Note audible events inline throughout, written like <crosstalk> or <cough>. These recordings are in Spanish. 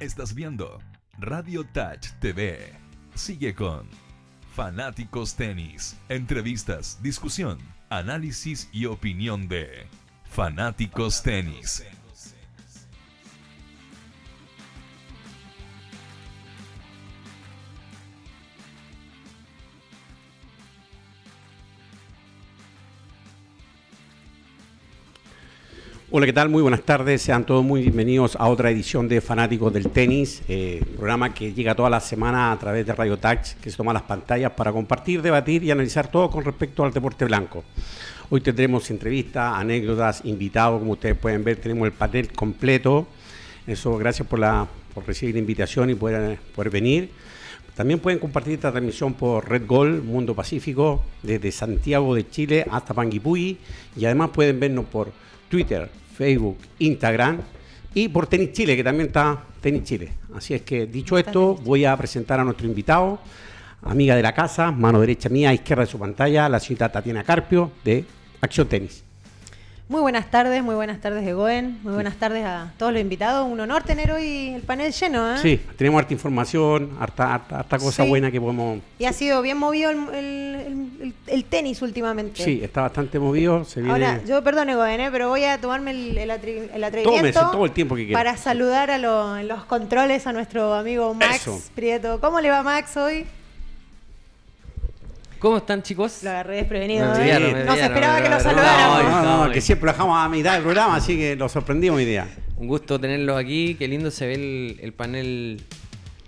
Estás viendo Radio Touch TV. Sigue con Fanáticos Tenis. Entrevistas, discusión, análisis y opinión de Fanáticos Tenis. Hola, ¿qué tal? Muy buenas tardes. Sean todos muy bienvenidos a otra edición de Fanáticos del Tenis, eh, programa que llega toda la semana a través de Radio Touch, que se toma las pantallas para compartir, debatir y analizar todo con respecto al deporte blanco. Hoy tendremos entrevistas, anécdotas, invitados, como ustedes pueden ver, tenemos el panel completo. Eso, gracias por, la, por recibir la invitación y poder, poder venir. También pueden compartir esta transmisión por Red Gol, Mundo Pacífico, desde Santiago de Chile hasta Panguipulli. Y además pueden vernos por Twitter, Facebook, Instagram y por Tenis Chile, que también está Tenis Chile. Así es que dicho esto, voy a presentar a nuestro invitado, amiga de la casa, mano derecha mía, izquierda de su pantalla, la señorita Tatiana Carpio de Acción Tenis. Muy buenas tardes, muy buenas tardes Egoen, muy buenas tardes a todos los invitados. Un honor tener hoy el panel lleno. ¿eh? Sí, tenemos harta información, harta, harta, harta cosa Sí. buena que podemos... Y ha sido bien movido el, el- el- el tenis últimamente. Sí, está bastante movido, se viene... Ahora, yo perdón Egoen, ¿eh? pero voy a tomarme el, Tómese atrevimiento todo el tiempo que quiera. para saludar a lo- en los controles a nuestro amigo Max Eso. Prieto. ¿Cómo le va Max hoy? ¿Cómo están, chicos? Lo agarré desprevenido. ¿eh? no se esperaba que lo saludáramos. No, no, que siempre lo dejamos a mitad del programa, así que lo sorprendimos hoy día. Un gusto tenerlos aquí. Qué lindo se ve el, el panel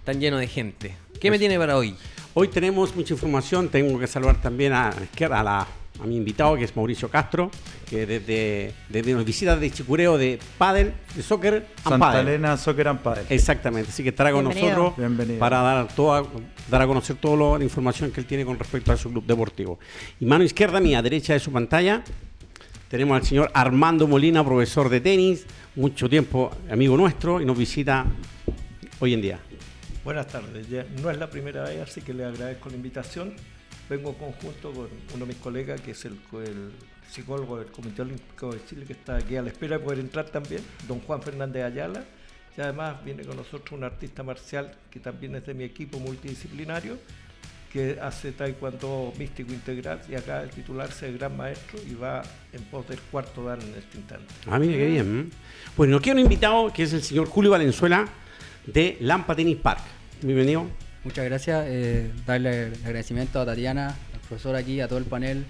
tan lleno de gente. ¿Qué me tiene para hoy? Hoy tenemos mucha información, tengo que saludar también a la izquierda a, la- a mi invitado que es Mauricio Castro, que desde, desde nos visita de Chicureo de Padel, de Soccer and Santa Padel. Elena Soccer and Padel. Exactamente, así que estará con Bienvenido. nosotros Bienvenido. para dar, toda, dar a conocer toda la información que él tiene con respecto a su club deportivo. Y mano izquierda mía, derecha de su pantalla, tenemos al señor Armando Molina, profesor de tenis, mucho tiempo amigo nuestro y nos visita hoy en día. Buenas tardes, ya no es la primera vez, así que le agradezco la invitación. Vengo conjunto con uno de mis colegas, que es el, el psicólogo del Comité Olímpico de Chile, que está aquí a la espera de poder entrar también, don Juan Fernández Ayala. Y además viene con nosotros un artista marcial que también es de mi equipo multidisciplinario, que hace taekwondo místico integral y acá de titularse de gran maestro y va en pos del cuarto dan en este instante. Ah, mire qué bien. Bueno, nos queda un invitado que es el señor Julio Valenzuela de Lampa Tennis Park. Bienvenido. Muchas gracias. eh, darle el agradecimiento a Tatiana, al profesor aquí, a todo el panel,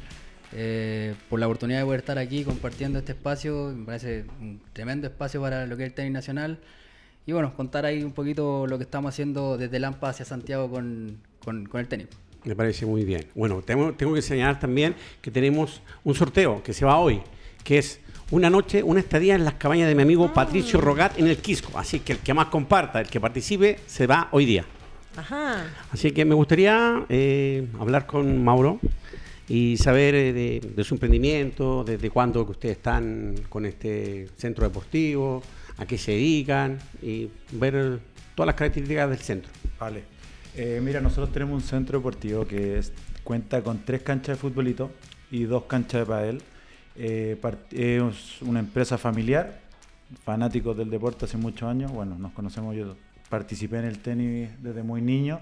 eh, por la oportunidad de poder estar aquí compartiendo este espacio. Me parece un tremendo espacio para lo que es el tenis nacional. Y bueno, contar ahí un poquito lo que estamos haciendo desde Lampa hacia Santiago con, con- con el tenis. Me parece muy bien. Bueno, tengo, tengo que señalar también que tenemos un sorteo que se va hoy, que es una noche, una estadía en las cabañas de mi amigo Patricio Rogat en el Quisco. Así que el que más comparta, el que participe, se va hoy día. Ajá. Así que me gustaría eh, hablar con Mauro y saber eh, de, de su emprendimiento, desde cuándo que ustedes están con este centro deportivo, a qué se dedican y ver todas las características del centro. Vale. Eh, mira, nosotros tenemos un centro deportivo que es- cuenta con tres canchas de futbolito y dos canchas de pádel. Eh, es una empresa familiar, fanáticos del deporte hace muchos años. Bueno, nos conocemos, yo participé en el tenis desde muy niño.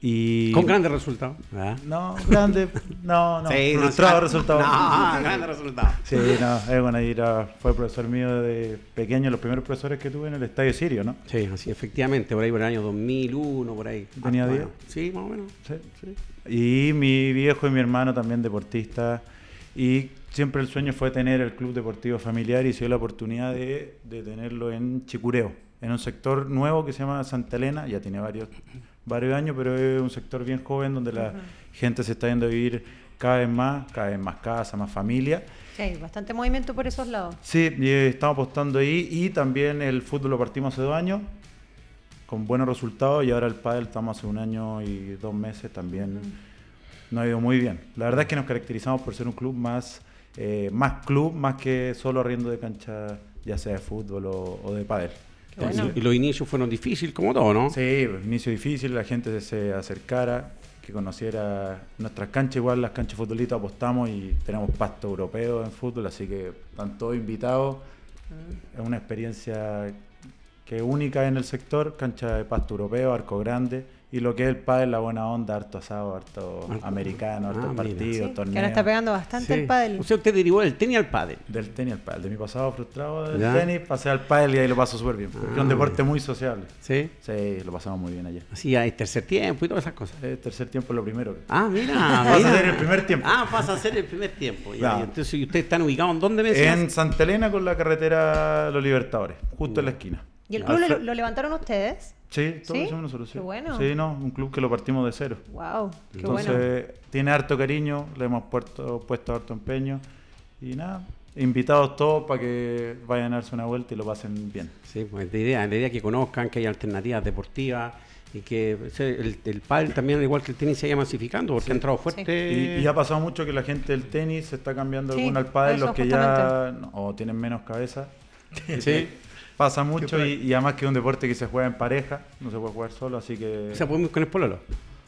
Y Con grandes resultados. ¿verdad? No, grande, no, no, Sí, no, frustrado sí. resultado. No, grandes resultados. Sí, no, es bueno, y era- fue profesor mío de pequeño, los primeros profesores que tuve en el Estadio Sirio, ¿no? Sí, así efectivamente, por ahí por el año 2001, por ahí. Tenía Ah, 10. bueno, Sí, más o menos. Sí, sí. Y mi viejo y mi hermano también deportistas. Y siempre el sueño fue tener el club deportivo familiar y se dio la oportunidad de, de tenerlo en Chicureo, en un sector nuevo que se llama Santa Elena. Ya tiene varios, varios años, pero es un sector bien joven donde la gente se está yendo a vivir cada vez más, cada vez más casa, más familia. Sí, bastante movimiento por esos lados. Sí, y, eh, estamos apostando ahí y también el fútbol lo partimos hace dos años con buenos resultados y ahora el pádel estamos hace un año y dos meses también nos ha ido muy bien. La verdad es que nos caracterizamos por ser un club más, eh, más club, más que solo arriendo de cancha, ya sea de fútbol o, o de pádel. Bueno. Y los inicios fueron difíciles, como todo, ¿no? Sí, pues, inicio difícil, la gente se acercara, que conociera nuestras canchas, igual las canchas de futbolito apostamos y tenemos pasto europeo en fútbol, así que están todos invitados. Es una experiencia que es única en el sector, cancha de pasto europeo, arco grande, y lo que es el pádel, la buena onda, harto asado, harto americano, harto Ah, mira. partidos, Sí, que torneos. ahora está pegando bastante Sí. el pádel. O sea, usted derivó del tenis al pádel. Del tenis al pádel, de mi pasado frustrado del Ya. tenis, pasé al pádel y ahí lo paso súper bien, porque Ah, es un deporte muy sociable. Sí. Sí, lo pasamos muy bien allá. Así hay tercer tiempo y todas esas cosas. El tercer tiempo es lo primero. Ah, mira. <laughs> Pasa a ser el primer tiempo. Ah, pasa a ser el primer tiempo. Ya, Claro. y entonces, ¿y ustedes están ubicados en dónde me? En Santa Elena con la carretera Los Libertadores, justo en la esquina. ¿Y el club lo, levantaron ustedes? Sí, todo ¿Sí? lo hicimos nosotros. Sí. Qué bueno. Sí, no, un club que lo partimos de cero. Wow, qué Entonces, bueno. tiene harto cariño, le hemos puesto, puesto harto empeño. Y nada, invitados todos para que vayan a darse una vuelta y lo pasen bien. Sí, pues la idea, la idea es que conozcan que hay alternativas deportivas y que o sea, el, el pádel también, al igual que el tenis, se vaya masificando porque ha entrado fuerte. Y, y ha pasado mucho que la gente del tenis se está cambiando Sí, alguno al pádel, los que ya no- o tienen menos cabeza. Sí. <laughs> Pasa mucho y, y además que es un deporte que se juega en pareja, no se puede jugar solo, así que O sea, podemos ir con el pololo.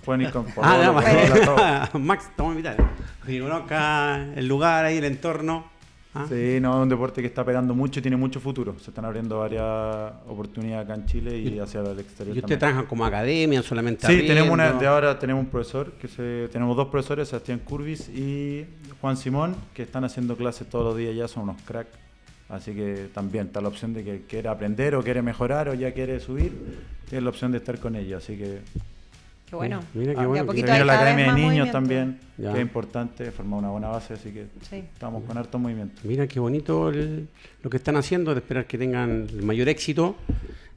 pueden ir con <laughs> ah, polola, nada todo. más. <laughs> Max, estamos invitados. Conozca el lugar ahí, el entorno. ¿ah? Sí, no, es un deporte que está pegando mucho y tiene mucho futuro. Se están abriendo varias oportunidades acá en Chile y, hacia el exterior. ¿Y ustedes trabajan como academia, solamente Sí, tenemos una, de ahora tenemos un profesor, que se, tenemos dos profesores, Sebastián Curvis y Juan Simón, que están haciendo clases todos los días ya, son unos cracks. Así que también está la opción de que quiere aprender o quiere mejorar o ya quiere subir, tiene la opción de estar con ellos. Así que Qué bueno. Mira qué Ah, bueno. Poquito la academia de niños movimiento. también, Ya. que es importante, formar una buena base, así que Sí. estamos con harto movimiento. Mira qué bonito el- lo que están haciendo, de esperar que tengan el mayor éxito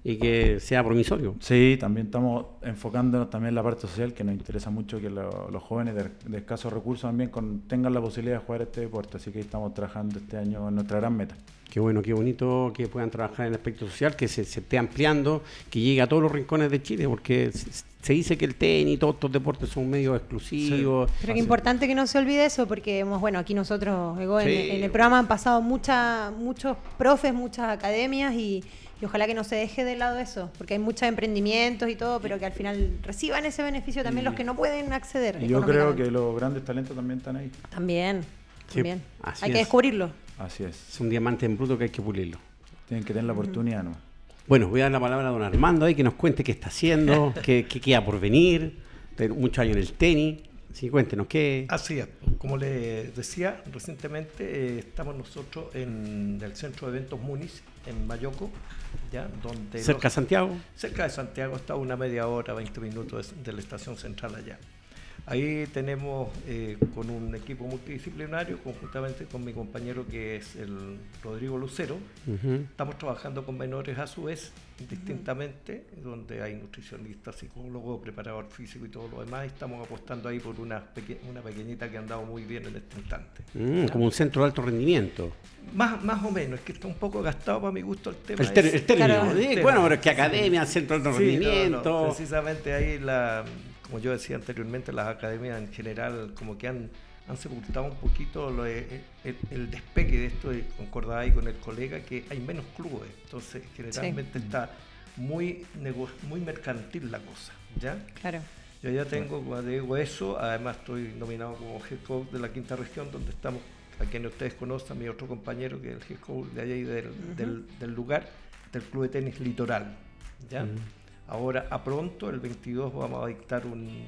y que sea promisorio. Sí, también estamos enfocándonos también en la parte social, que nos interesa mucho que lo- los jóvenes de, de escasos recursos también con- tengan la posibilidad de jugar este deporte, así que estamos trabajando este año en nuestra gran meta. Qué bueno, qué bonito que puedan trabajar en el aspecto social, que se, se esté ampliando, que llegue a todos los rincones de Chile, porque se, se dice que el tenis y todos estos deportes son medios exclusivos. Pero qué Así. importante que no se olvide eso, porque hemos, bueno, aquí nosotros, Ego, en, Sí. en el programa han pasado mucha, muchos profes, muchas academias y, y ojalá que no se deje de lado eso, porque hay muchos emprendimientos y todo, pero que al final reciban ese beneficio también los que no pueden acceder. Y yo creo que los grandes talentos también están ahí. También, Sí, también. así Hay que es. descubrirlo. Así es. Es un diamante en bruto que hay que pulirlo. Tienen que tener la oportunidad, ¿no? Bueno, voy a dar la palabra a don Armando ahí que nos cuente qué está haciendo, <laughs> qué, qué queda por venir. Tiene muchos años en el tenis. Sí, cuéntenos qué. Así es, como les decía, recientemente eh, estamos nosotros en el centro de eventos Muniz, en Mayoco, ¿ya? donde cerca de Santiago. cerca de Santiago está una media hora, 20 minutos de, de la estación central allá. Ahí tenemos eh, con un equipo multidisciplinario, conjuntamente con mi compañero que es el Rodrigo Lucero. Estamos trabajando con menores a su vez, distintamente, donde hay nutricionistas, psicólogos, preparador físico y todo lo demás. y Estamos apostando ahí por una, peque- una pequeñita que ha andado muy bien en este instante. Mm, como un centro de alto rendimiento. Más, más o menos, es que está un poco gastado para mi gusto el tema. El, ter- ese. el término. Claro. Sí, El bueno, pero es que academia, centro de alto Sí, no, no, rendimiento. precisamente ahí, la, como yo decía anteriormente, las academias en general como que han, han sepultado un poquito lo de- el, el despegue de esto, y concordaba ahí con el colega, que hay menos clubes, entonces generalmente está muy, nego- muy mercantil la cosa, ¿ya? Claro. Yo ya tengo, como digo, eso, además estoy nominado como head coach de la quinta región, donde estamos, a quienes ustedes conocen, mi otro compañero, que es el head coach de allá y del, del, del lugar, del Club de Tenis Litoral. ¿ya? Ahora, a pronto, el 22, vamos a dictar un-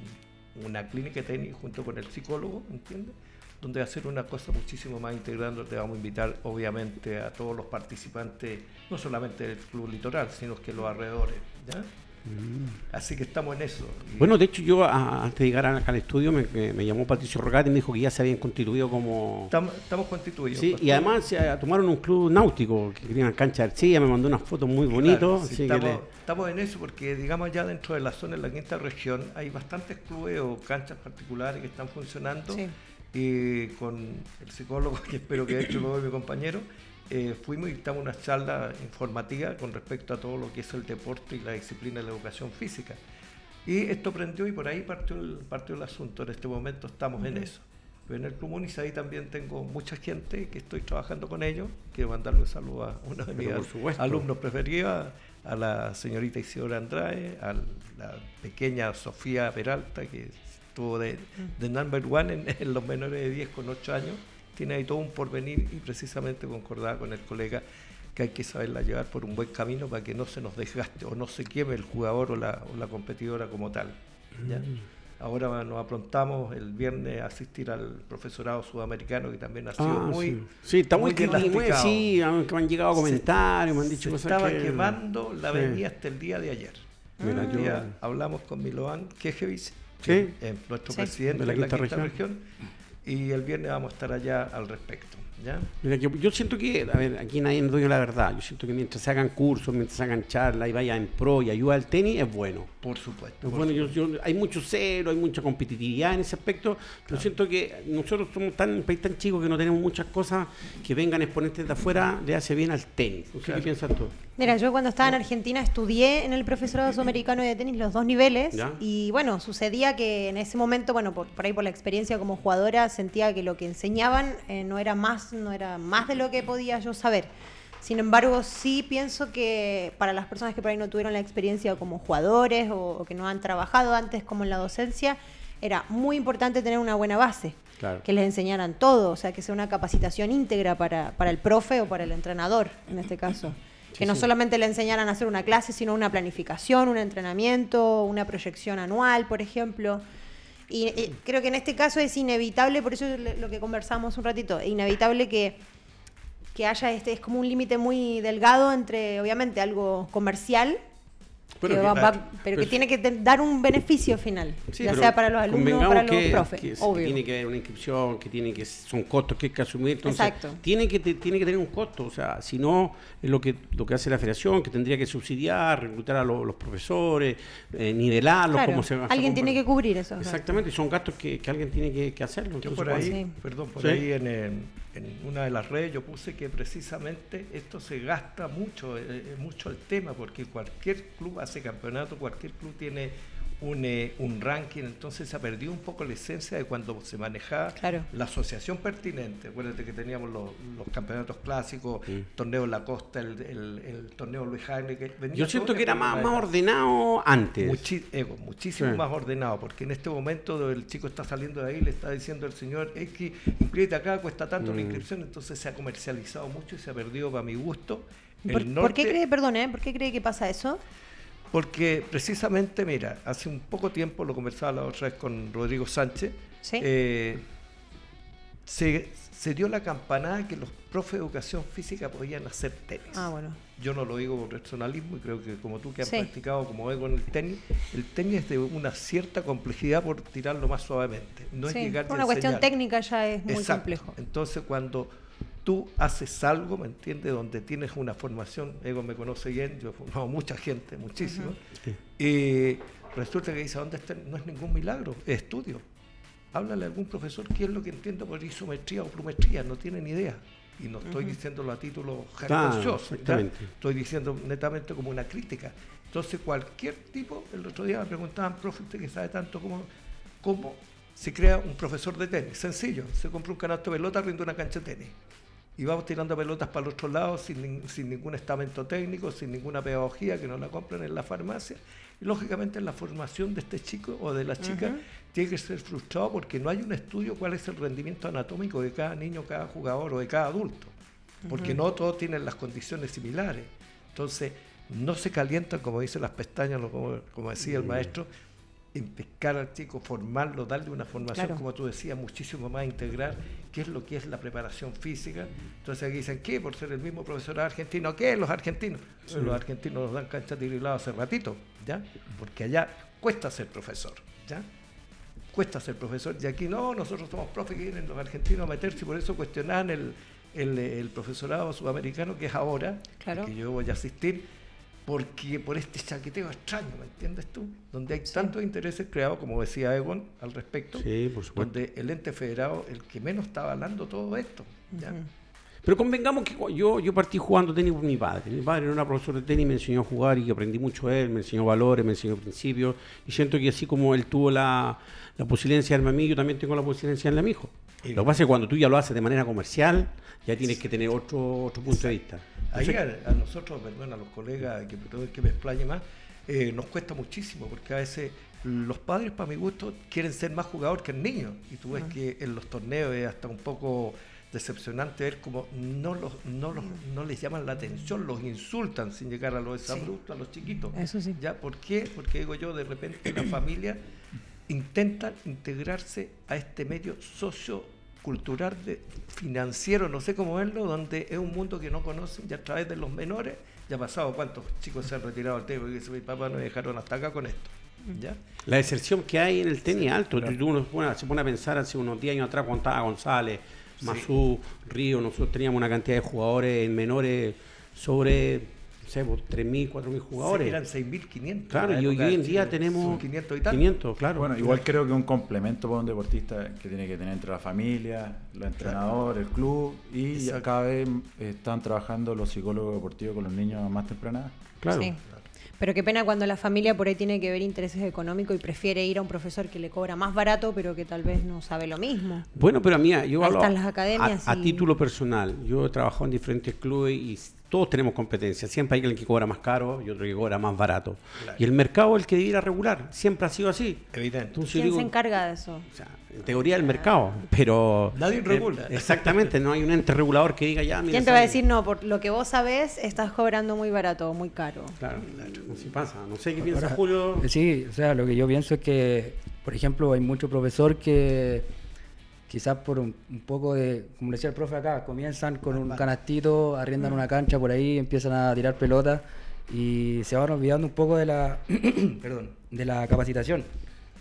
una clínica de tenis junto con el psicólogo, ¿entiendes? Donde va a ser una cosa muchísimo más integral, donde vamos a invitar, obviamente, a todos los participantes, no solamente del Club Litoral, sino que los alrededores, ¿ya? Así que estamos en eso. Bueno, de hecho, yo a- antes de llegar acá al estudio me, me- me llamó Patricio Rogati y me dijo que ya se habían constituido como. Estamos, estamos constituidos. Sí, y además se eh, tomaron un club náutico que una cancha de arcilla, me mandó unas fotos muy bonitas. Claro, sí, estamos, le- estamos en eso porque, digamos, ya dentro de la zona de la quinta región hay bastantes clubes o canchas particulares que están funcionando. Sí. Y con el psicólogo, <laughs> que espero que de hecho luego mi compañero, eh, fuimos y dictamos una charla informativa con respecto a todo lo que es el deporte y la disciplina de la educación física. Y esto prendió y por ahí partió el, partió el asunto. En este momento estamos en eso. En el Club Muniz ahí también tengo mucha gente que estoy trabajando con ellos. Quiero mandarle un saludo a uno de mis alumnos preferidos, a la señorita Isidora Andrade, a la pequeña Sofía Peralta, que estuvo de, de number one en, en los menores de 10 con 8 años. Tiene ahí todo un porvenir y precisamente concordaba con el colega que hay que saberla llevar por un buen camino para que no se nos desgaste o no se queme el jugador o la, o la competidora como tal. ¿ya? Mm. Ahora nos aprontamos el viernes a asistir al profesorado sudamericano que también ha sido Ah, muy... sí. Sí, está muy, crítico, lasticado. sí, que me han llegado Se- comentarios, me han dicho se cosas estaba que... quemando la Sí. avenida hasta el día de ayer. Mira, Un yo- hablamos con Milovan Kejevich, Sí. que es nuestro Sí. presidente De la quinta, región. región. Y el viernes vamos a estar allá al respecto. ¿ya? Mira, yo, yo siento que, a ver, aquí nadie nos dice la verdad. Yo siento que mientras se hagan cursos, mientras se hagan charlas y vaya en pro y ayuda al tenis, es bueno. Por supuesto. Es por bueno, yo- supuesto. yo- hay mucho cero, hay mucha competitividad en ese aspecto. Yo siento que nosotros somos tan, un país tan chico que no tenemos muchas cosas que vengan exponentes de afuera, le hace bien al tenis. Claro. qué piensas tú. Mira, yo cuando estaba en Argentina estudié en el profesorado sudamericano de tenis los dos niveles Ya. y bueno, sucedía que en ese momento, bueno, por, por ahí por la experiencia como jugadora, sentía que lo que enseñaban eh, no era más, no era más de lo que podía yo saber. Sin embargo, sí pienso que para las personas que por ahí no tuvieron la experiencia como jugadores o, o que no han trabajado antes como en la docencia, era muy importante tener una buena base Claro. que les enseñaran todo, o sea, que sea una capacitación íntegra para, para el profe o para el entrenador, en este caso. Que no solamente le enseñaran a hacer una clase, sino una planificación, un entrenamiento, una proyección anual, por ejemplo. Y, creo que en este caso es inevitable, por eso le- lo que conversamos un ratito, es inevitable que, que haya este, es como un límite muy delgado entre, obviamente, algo comercial, Pero que que- va- va- pero- pero que tiene que dar un beneficio final, Sí, ya sea para los alumnos o para los que- profes, que, obvio. tiene que haber una inscripción, que tiene que son costos que hay que asumir. Entonces, Exacto. Tiene que te- tiene que tener un costo, o sea, si no es lo que lo que hace la Federación, que tendría que subsidiar, reclutar a lo- los profesores, eh, nivelarlos, Claro, cómo se va a alguien tiene que cubrir eso. Exactamente, y son gastos que, que alguien tiene que, que hacerlo. Entonces, por ahí, Sí. perdón, por Sí. ahí en, en- en una de las redes yo puse que precisamente esto se gasta mucho, eh, eh, mucho el tema, porque cualquier club hace campeonato, cualquier club tiene un, eh, un ranking, entonces se ha perdido un poco la esencia de cuando se manejaba Claro. la asociación pertinente. Acuérdate que teníamos los, los campeonatos clásicos, torneo La Costa, el, el- el torneo Luis Jaime. que venía Yo siento que era más, más ordenado antes. Muchi- Ego, muchísimo Sí. más ordenado, porque en este momento el chico está saliendo de ahí, le está diciendo el señor X, inscríbete acá, cuesta tanto Mm. la inscripción, entonces se ha comercializado mucho y se ha perdido para mi gusto. ¿Por, el por norte, qué cree, perdón, eh, por qué cree que pasa eso? Porque precisamente, mira, hace un poco tiempo, lo conversaba la otra vez con Rodrigo Sánchez, Sí. eh, se, se dio la campanada que los profes de educación física podían hacer tenis. Ah, bueno. Yo no lo digo por personalismo y creo que como tú que has Sí. practicado como ego en el tenis, el tenis es de una cierta complejidad por tirarlo más suavemente. No es Sí, llegar por y una cuestión enseñar. técnica ya es muy Exacto. complejo. Entonces cuando tú haces algo, ¿me entiendes? Donde tienes una formación, Ego me conoce bien, yo he formado mucha gente, muchísimo, y resulta que dice, ¿dónde está? No es ningún milagro, es estudio. Háblale a algún profesor qué es lo que entiende por isometría o plumetría, no tiene ni idea. Y no estoy diciéndolo a título jactancioso, exactamente. estoy diciendo netamente como una crítica. Entonces cualquier tipo, el otro día me preguntaban, profe, usted que sabe tanto como cómo se crea un profesor de tenis. Sencillo, se compra un canasto de pelota, rinde una cancha de tenis. Y vamos tirando pelotas para el otro lado sin, sin ningún estamento técnico, sin ninguna pedagogía que no la compren en la farmacia. Y lógicamente la formación de este chico o de la chica tiene que ser frustrado porque no hay un estudio cuál es el rendimiento anatómico de cada niño, cada jugador o de cada adulto. Porque no todos tienen las condiciones similares. Entonces, no se calientan, como dicen las pestañas, como, como decía el maestro, en pescar al chico, formarlo, darle una formación, Claro. como tú decías, muchísimo más integral, qué es lo que es la preparación física. Entonces aquí dicen, ¿qué? Por ser el mismo profesor argentino, ¿qué? Los argentinos. Los argentinos nos dan cancha tirilado hace ratito, ¿ya? Porque allá cuesta ser profesor, ¿ya? Cuesta ser profesor. Y aquí no, nosotros somos profes que vienen los argentinos a meterse y por eso cuestionan el, el, el profesorado sudamericano que es ahora, Claro. que yo voy a asistir, porque por este chaqueteo extraño, ¿me entiendes tú? Donde hay tantos intereses creados, como decía Egon al respecto, Sí, por supuesto. donde el ente federado, el que menos está avalando todo esto. ¿ya? Pero convengamos que yo, yo partí jugando tenis por mi padre. Mi padre era una profesora de tenis, me enseñó a jugar y aprendí mucho de él, me enseñó valores, me enseñó principios. Y siento que así como él tuvo la, la posibilidad de a mí, yo también tengo la posibilidad de a mi hijo. Lo que pasa es que cuando tú ya lo haces de manera comercial, ya tienes que tener otro, otro punto de vista. Ahí a, a nosotros, perdón, a los colegas, que que me explaye más, eh, nos cuesta muchísimo, porque a veces los padres, para mi gusto, quieren ser más jugador que el niño. Y tú ves que en los torneos es hasta un poco decepcionante ver cómo no, los, no, los, no les llaman la atención, los insultan sin llegar a los exabruptos, a los chiquitos. Eso sí. ¿Ya? ¿Por qué? Porque digo yo, de repente la <coughs> familia intenta integrarse a este medio sociocultural, de, financiero, no sé cómo verlo, donde es un mundo que no conocen y a través de los menores, ya ha pasado cuántos chicos se han retirado del tema y dicen, mi papá nos dejaron hasta acá con esto. ¿Ya? La deserción que hay en el tenis es alto. Tú- uno se pone- se pone a pensar hace unos 10 años atrás cuando estaba González, Mazú, Río, nosotros teníamos una cantidad de jugadores en menores sobre, sé, por 3.000, 4.000 jugadores. Sí, eran 6.500. Claro, y hoy en día tenemos Son 500 y tanto. 500, claro. Bueno, igual creo que un complemento para un deportista que tiene que tener entre la familia, los entrenadores, el club y ya Exacto. cada vez están trabajando los psicólogos deportivos con los niños más temprana edad. claro. Sí. Pero qué pena cuando la familia por ahí tiene que ver intereses económicos y prefiere ir a un profesor que le cobra más barato, pero que tal vez no sabe lo mismo. Bueno, pero a mí, yo Ahí hablo están las academias a, a título personal. Yo he trabajado en diferentes clubes y todos tenemos competencia. Siempre hay alguien que cobra más caro y otro que cobra más barato. Y el mercado es el que debiera regular. Siempre ha sido así. Evidente. Entonces ¿Quién digo, se encarga de eso? o sea, en teoría el mercado, pero... Nadie eh, regula. exactamente, no hay un ente regulador que diga ya, mira, ¿Quién te va a decir, no, por lo que vos sabés, estás cobrando muy barato o muy caro? Claro, así pasa. No sé qué piensa Julio. Eh, Sí, o sea, lo que yo pienso es que, por ejemplo, hay mucho profesor que quizás por un, un poco de, como decía el profe acá, comienzan con un canastito, arriendan una cancha por ahí, empiezan a tirar pelotas y se van olvidando un poco de la, <clears throat> perdón, de la capacitación.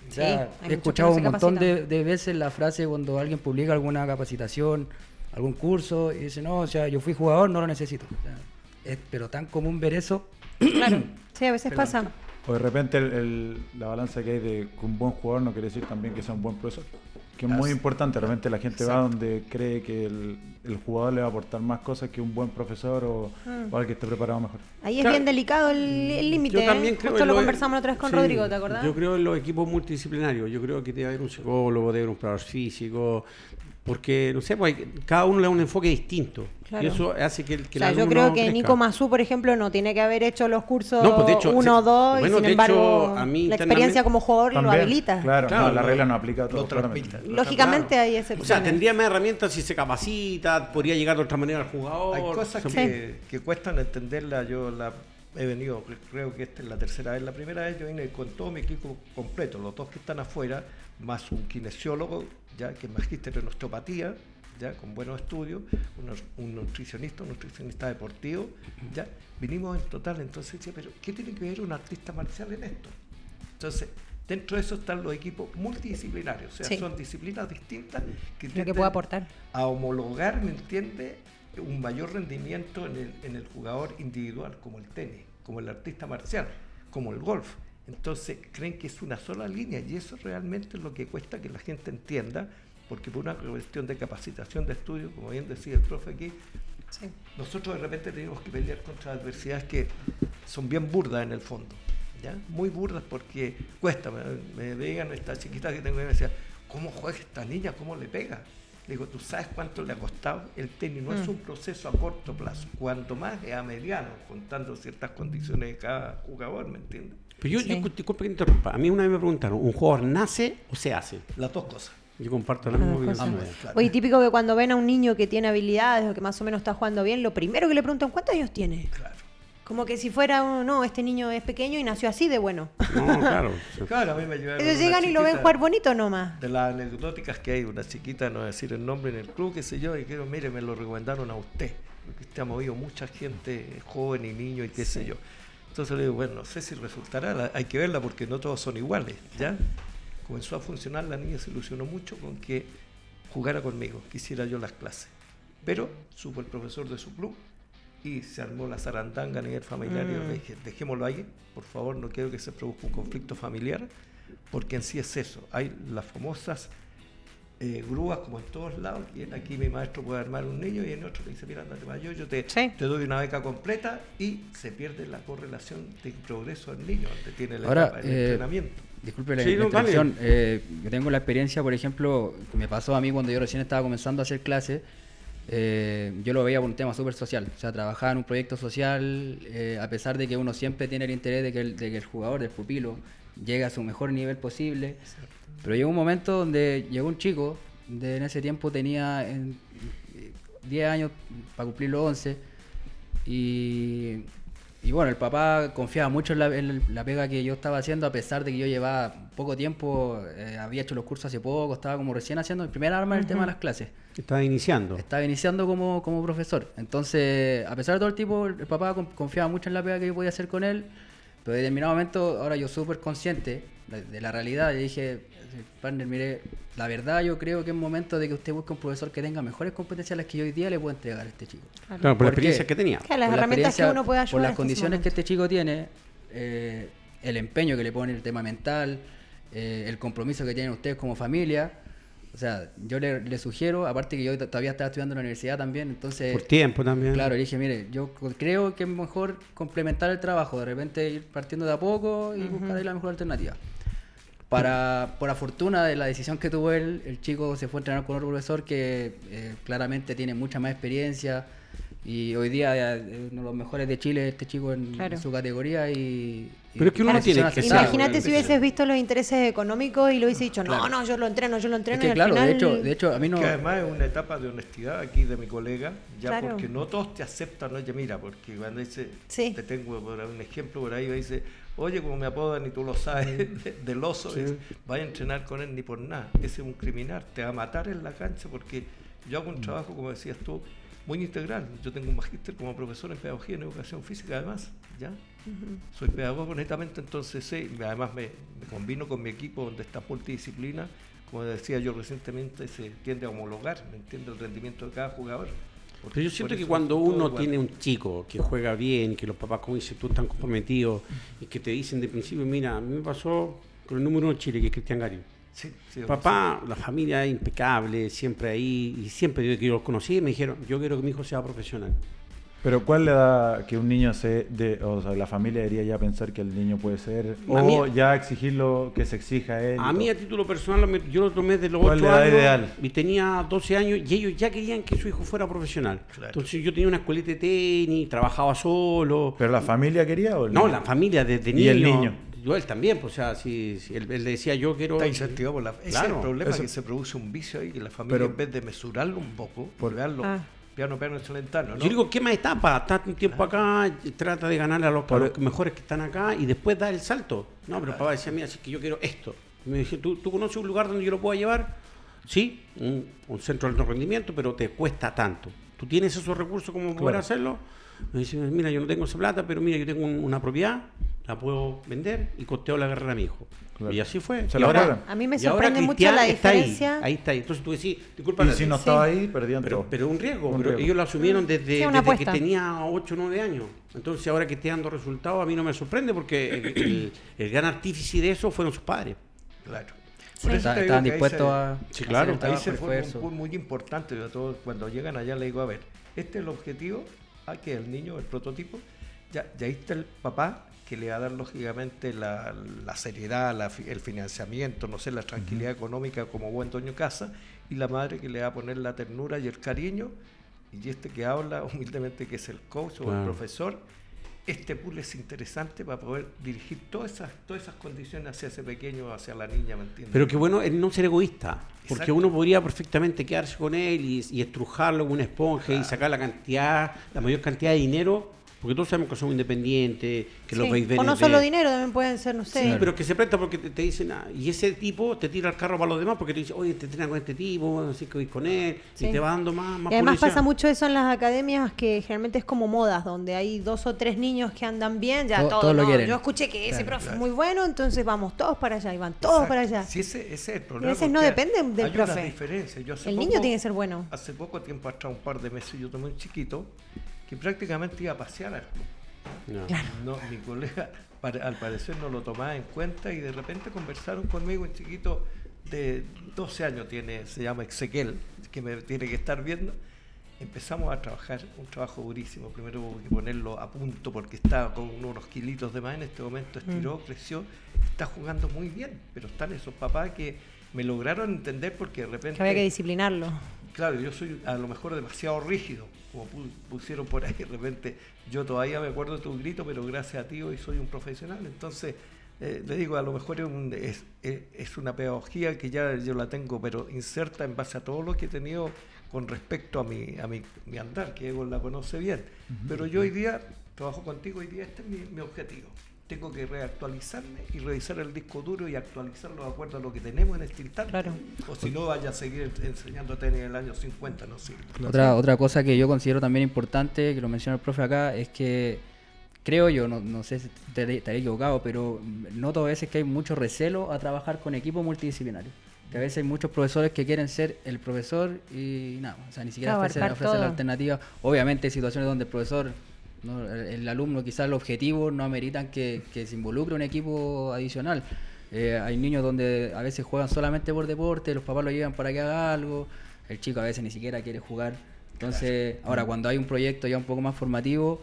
O sea, Sí, he escuchado un montón de, veces la frase cuando alguien publica alguna capacitación, algún curso, y dice, no, o sea, yo fui jugador, no lo necesito. O sea, es, pero tan común ver eso. Claro. <clears throat> Sí, a veces pasa. O de repente el- el- la balanza que hay de que un buen jugador no quiere decir también que sea un buen profesor. Que es muy importante, de repente la gente va donde cree que el, el jugador le va a aportar más cosas que un buen profesor o, Mm. o alguien que esté preparado mejor. Ahí es Claro. bien delicado el límite. Yo también ¿eh? creo Justo en lo los- conversamos la otra vez con sí, Rodrigo, ¿te acordás? Yo creo en los equipos multidisciplinarios. Yo creo que debe haber un psicólogo, debe haber un preparador físico. Porque, no sé, pues, hay- cada uno le da un enfoque distinto. Claro. Y eso hace que que o sea, el yo creo que crezca. Nico Mazú, por ejemplo, no tiene que haber hecho los cursos No, pues, de hecho, 1 o sí. 2 y Bueno, sin de embargo hecho, a mí la experiencia como jugador lo También, habilita. Claro, Claro, no, la lo- regla no aplica a lo transmite. Lógicamente hay O excepciones. sea, tendría más herramientas si se capacita, podría llegar de otra manera al jugador. Hay cosas que, que cuestan entenderla. Yo la he venido, creo que esta es la tercera vez. La primera vez yo vine con todo mi equipo completo, los dos que están afuera, más un kinesiólogo, ya que es magíster en osteopatía, ya con buenos estudios, un nutricionista, un nutricionista deportivo, ya vinimos en total. Entonces decía, pero ¿qué tiene que ver un artista marcial en esto? Entonces, dentro de eso están los equipos multidisciplinarios, o sea, Sí. son disciplinas distintas que Lo que puede aportar. a homologar, ¿me entiende? Un mayor rendimiento en el, en el jugador individual, como el tenis, como el artista marcial, como el golf. Entonces creen que es una sola línea y eso realmente es lo que cuesta que la gente entienda, porque por una cuestión de capacitación de estudio, como bien decía el profe aquí, nosotros de repente tenemos que pelear contra adversidades que son bien burdas en el fondo, ¿ya? Muy burdas porque cuesta. Me, me veían esta chiquita que tengo y me decía, ¿cómo juega esta niña? ¿Cómo le pega? Le digo, ¿tú sabes cuánto le ha costado? El tenis no es Mm. un proceso a corto plazo, cuanto más es a mediano, contando ciertas condiciones de cada jugador, ¿me entiendes? Pero yo, Sí. yo, disculpe que interrumpa. A mí una vez me preguntaron, ¿un jugador nace o se hace? Las dos cosas. Yo comparto la misma opinión. Claro. Oye, típico que cuando ven a un niño que tiene habilidades o que más o menos está jugando bien, lo primero que le preguntan, ¿cuántos años tiene? Claro. Como que si fuera, un, no, este niño es pequeño y nació así de bueno. No, <laughs> claro. Claro, a mí me llevaron Ellos llegan y lo ven jugar bonito nomás. De las anecdóticas que hay, una chiquita, no voy a decir el nombre en el club, qué sé yo, y quiero, mire, me lo recomendaron a usted, porque usted ha movido mucha gente joven y niño y qué sé yo. Entonces le digo, bueno, no sé si resultará, hay que verla porque no todos son iguales, ¿ya? Comenzó a funcionar, la niña se ilusionó mucho con que jugara conmigo, quisiera yo las clases. Pero supo el profesor de su club y se armó la zarandanga a nivel familiar y yo le dije, dejémoslo ahí, por favor, no quiero que se produzca un conflicto familiar, porque en sí es eso. Hay las famosas eh, grúas como en todos lados, y en- aquí mi maestro puede armar un niño y en otro le dice, mira, andate para yo, yo te, Sí. te doy una beca completa y se pierde la correlación de progreso del niño, donde tiene la Ahora, etapa del eh, entrenamiento. Disculpe la, Sí, no. Eh, yo tengo la experiencia, por ejemplo, que me pasó a mí cuando yo recién estaba comenzando a hacer clases. eh, yo lo veía por un tema súper social. O sea, trabajaba en un proyecto social, eh, a pesar de que uno siempre tiene el interés de que el, de que el jugador, el pupilo, llegue a su mejor nivel posible. Pero llegó un momento donde llegó un chico, de en ese tiempo tenía en- 10 años para cumplir los 11. Y, y bueno, el papá confiaba mucho en la, en la pega que yo estaba haciendo, a pesar de que yo llevaba poco tiempo, eh, había hecho los cursos hace poco, estaba como recién haciendo mi primer arma en el tema de las clases. Estaba iniciando. Estaba iniciando como, como profesor. Entonces, a pesar de todo el tipo, el, el papá con- confiaba mucho en la pega que yo podía hacer con él. Pero en determinado momento, ahora yo súper consciente de, de la realidad, le dije, partner, mire, la verdad yo creo que es momento de que usted busque un profesor que tenga mejores competencias a las que yo hoy día le puedo entregar a este chico. Claro, por la ¿Por experiencia qué? que tenía. Claro, las Por la herramientas que uno puede ayudar. Por las condiciones que este chico tiene, eh, el empeño que le pone el tema mental, eh, el compromiso que tienen ustedes como familia. O sea, yo le, le sugiero, aparte que yo todavía estaba estudiando en la universidad también, entonces... Por tiempo también. Claro, le dije, mire, yo creo que es mejor complementar el trabajo, de repente ir partiendo de a poco y buscar ahí la mejor alternativa. Para, por la fortuna de la decisión que tuvo él, el chico se fue a entrenar con otro profesor que eh, claramente tiene mucha más experiencia y hoy día eh, es uno de los mejores de Chile, este chico en, Claro. en su categoría y... y Pero es que uno una tiene que. Imagínate si hubieses visto los intereses económicos y lo hubiese dicho, no, no, yo lo entreno, yo lo entreno. Es que y al claro, de final- hecho, de hecho a mí no... Que además es una etapa de honestidad aquí de mi colega, ya Claro. porque no todos te aceptan, oye, mira, porque cuando dice, Sí. te tengo por un ejemplo por ahí, dice, oye, como me apodan y tú lo sabes, de- <laughs> del oso, vaya a entrenar con él ni por nada, ese es un criminal, te va a matar en la cancha porque yo hago un trabajo, como decías tú, muy integral. Yo tengo un magíster como profesor en pedagogía y en educación física, además, ¿ya? Soy pedagogo netamente, entonces sé, además me, me combino con mi equipo donde está multidisciplina, como decía yo recientemente, se tiende a homologar, ¿me entiende? El rendimiento de cada jugador. Pero yo siento que cuando uno igual. tiene un chico que juega bien, que los papás, como dices tú, están comprometidos y que te dicen de principio, mira, a mí me pasó con el número uno de Chile, que es Cristian Garín. Sí, sí, Papá, la familia es impecable, siempre ahí, y siempre desde que yo los conocí me dijeron, yo quiero que mi hijo sea profesional. Pero ¿cuál le da que un niño se de, o sea, la familia debería ya pensar que el niño puede ser A o mí- ya exigirlo que se exija a él? y A mí a título personal, me- yo lo tomé de los ¿Cuál 8 la edad años ideal? y tenía 12 años y ellos ya querían que su hijo fuera profesional. Claro. Entonces yo tenía una escuelita de tenis, trabajaba solo. ¿Pero la familia quería o el No, niño? la familia desde niño. Y el niño. Yo él también, pues, o sea, si, si él, él decía yo quiero... Está incentivado por la... Ese es Claro, el problema, eso- que se produce un vicio ahí, que la familia Pero- en vez de mesurarlo un poco, Por- por verlo Ah. Piano, piano, excelentano, ¿no? Yo digo, ¿qué más etapa? Está un tiempo acá, trata de ganar a los, los mejores que están acá y después da el salto. No, pero el papá decía, mira, si es que yo quiero esto. Y me dice, ¿tú, ¿tú conoces un lugar donde yo lo pueda llevar? Sí, un, un centro de alto rendimiento, pero te cuesta tanto. ¿Tú tienes esos recursos como poder Claro. hacerlo? Me dice, mira, yo no tengo esa plata, pero mira, yo tengo un- una propiedad, la puedo vender y costeo la carrera a mi hijo. Claro. Y así fue. Se y la ahora, pagan. A mí me y ahora sorprende mucho la está ahí, diferencia. Ahí, está ahí. Entonces tú decís, disculpa, Y si no estaba Sí. ahí, perdían pero, todo. pero un riesgo, Un pero riesgo. ellos lo asumieron desde, Sí, desde que tenía 8 o 9 años. Entonces ahora que esté dando resultados a mí no me sorprende porque el, el- el gran artífice de eso fueron sus padres. Claro. Sí. Eso Está- estaban dispuestos a Sí, claro. Ahí se fue un muy importante. Yo todo, cuando llegan allá le digo, a ver, este es el objetivo, a que el niño, el prototipo, ya, ya ahí está el papá que le va a dar lógicamente la, la seriedad, la el financiamiento, no sé, la tranquilidad económica como buen dueño casa, y la madre que le va a poner la ternura y el cariño, y este que habla <laughs> humildemente que es el coach o el Claro. profesor, este pool es interesante para poder dirigir todas esas, todas esas condiciones hacia ese pequeño, hacia la niña, ¿me entiendes? Pero que bueno es no ser egoísta, porque Exacto. uno podría perfectamente quedarse con él y, y estrujarlo como una esponja y sacar la cantidad, la mayor cantidad de dinero, porque todos sabemos que somos independientes, que los Sí. veis O no solo dinero, también pueden ser, no sé. Sí, pero que se presta porque te, te dicen, ah, y ese tipo te tira el carro para los demás porque te dice, oye, te entrenas con este tipo, así que voy con él, Sí. y te va dando más, más Y además publicidad. pasa mucho eso en las academias que generalmente es como modas, donde hay dos o tres niños que andan bien, ya To- todos. lo no, quieren. Yo escuché que ese Claro, profe claro. es muy bueno, entonces vamos todos para allá y van todos Exacto. para allá. Sí, ese, ese es el problema. veces no depende del hay una profe. diferencia. Yo hace El poco- niño tiene que ser bueno. Hace poco tiempo atrás, un par de meses, yo tomé un chiquito que prácticamente iba a pasear al club. No. No, mi colega al parecer no lo tomaba en cuenta y de repente conversaron conmigo un chiquito de 12 años tiene, se llama Ezequiel, que me tiene que estar viendo. Empezamos a trabajar, un trabajo durísimo. Primero hubo que ponerlo a punto porque estaba con unos kilitos de más. En este momento estiró, Mm. creció, está jugando muy bien. Pero están esos papás que me lograron entender porque de repente. Que había que disciplinarlo. Claro, yo soy a lo mejor demasiado rígido, como pu- pusieron por ahí de repente. Yo todavía me acuerdo de tu grito, pero gracias a ti hoy soy un profesional. Entonces, eh, le digo, a lo mejor es, un- es, es- es una pedagogía que ya yo la tengo, pero inserta en base a todo lo que he tenido con respecto a mi, a mi, mi andar, que Egon la conoce bien. Pero yo hoy día, trabajo contigo, hoy día este es mi, mi objetivo. Tengo que reactualizarme y revisar el disco duro y actualizarlo de acuerdo a lo que tenemos en este instante. Claro. O si no, vaya a seguir enseñando tenis en el año 50, no sirve. Otra, otra cosa que yo considero también importante, que lo menciona el profe acá, es que creo yo, no, no sé si estaré, equivocado, pero noto a veces que hay mucho recelo a trabajar con equipos multidisciplinarios. Que a veces hay muchos profesores que quieren ser el profesor y nada, o sea, ni siquiera ofrecen, ofrecen la alternativa. Obviamente hay situaciones donde el profesor, ¿no? el, el alumno, quizás el objetivo no ameritan que, que se involucre un equipo adicional. Eh, hay niños donde a veces juegan solamente por deporte, los papás lo llevan para que haga algo, el chico a veces ni siquiera quiere jugar. Entonces, ahora cuando hay un proyecto ya un poco más formativo,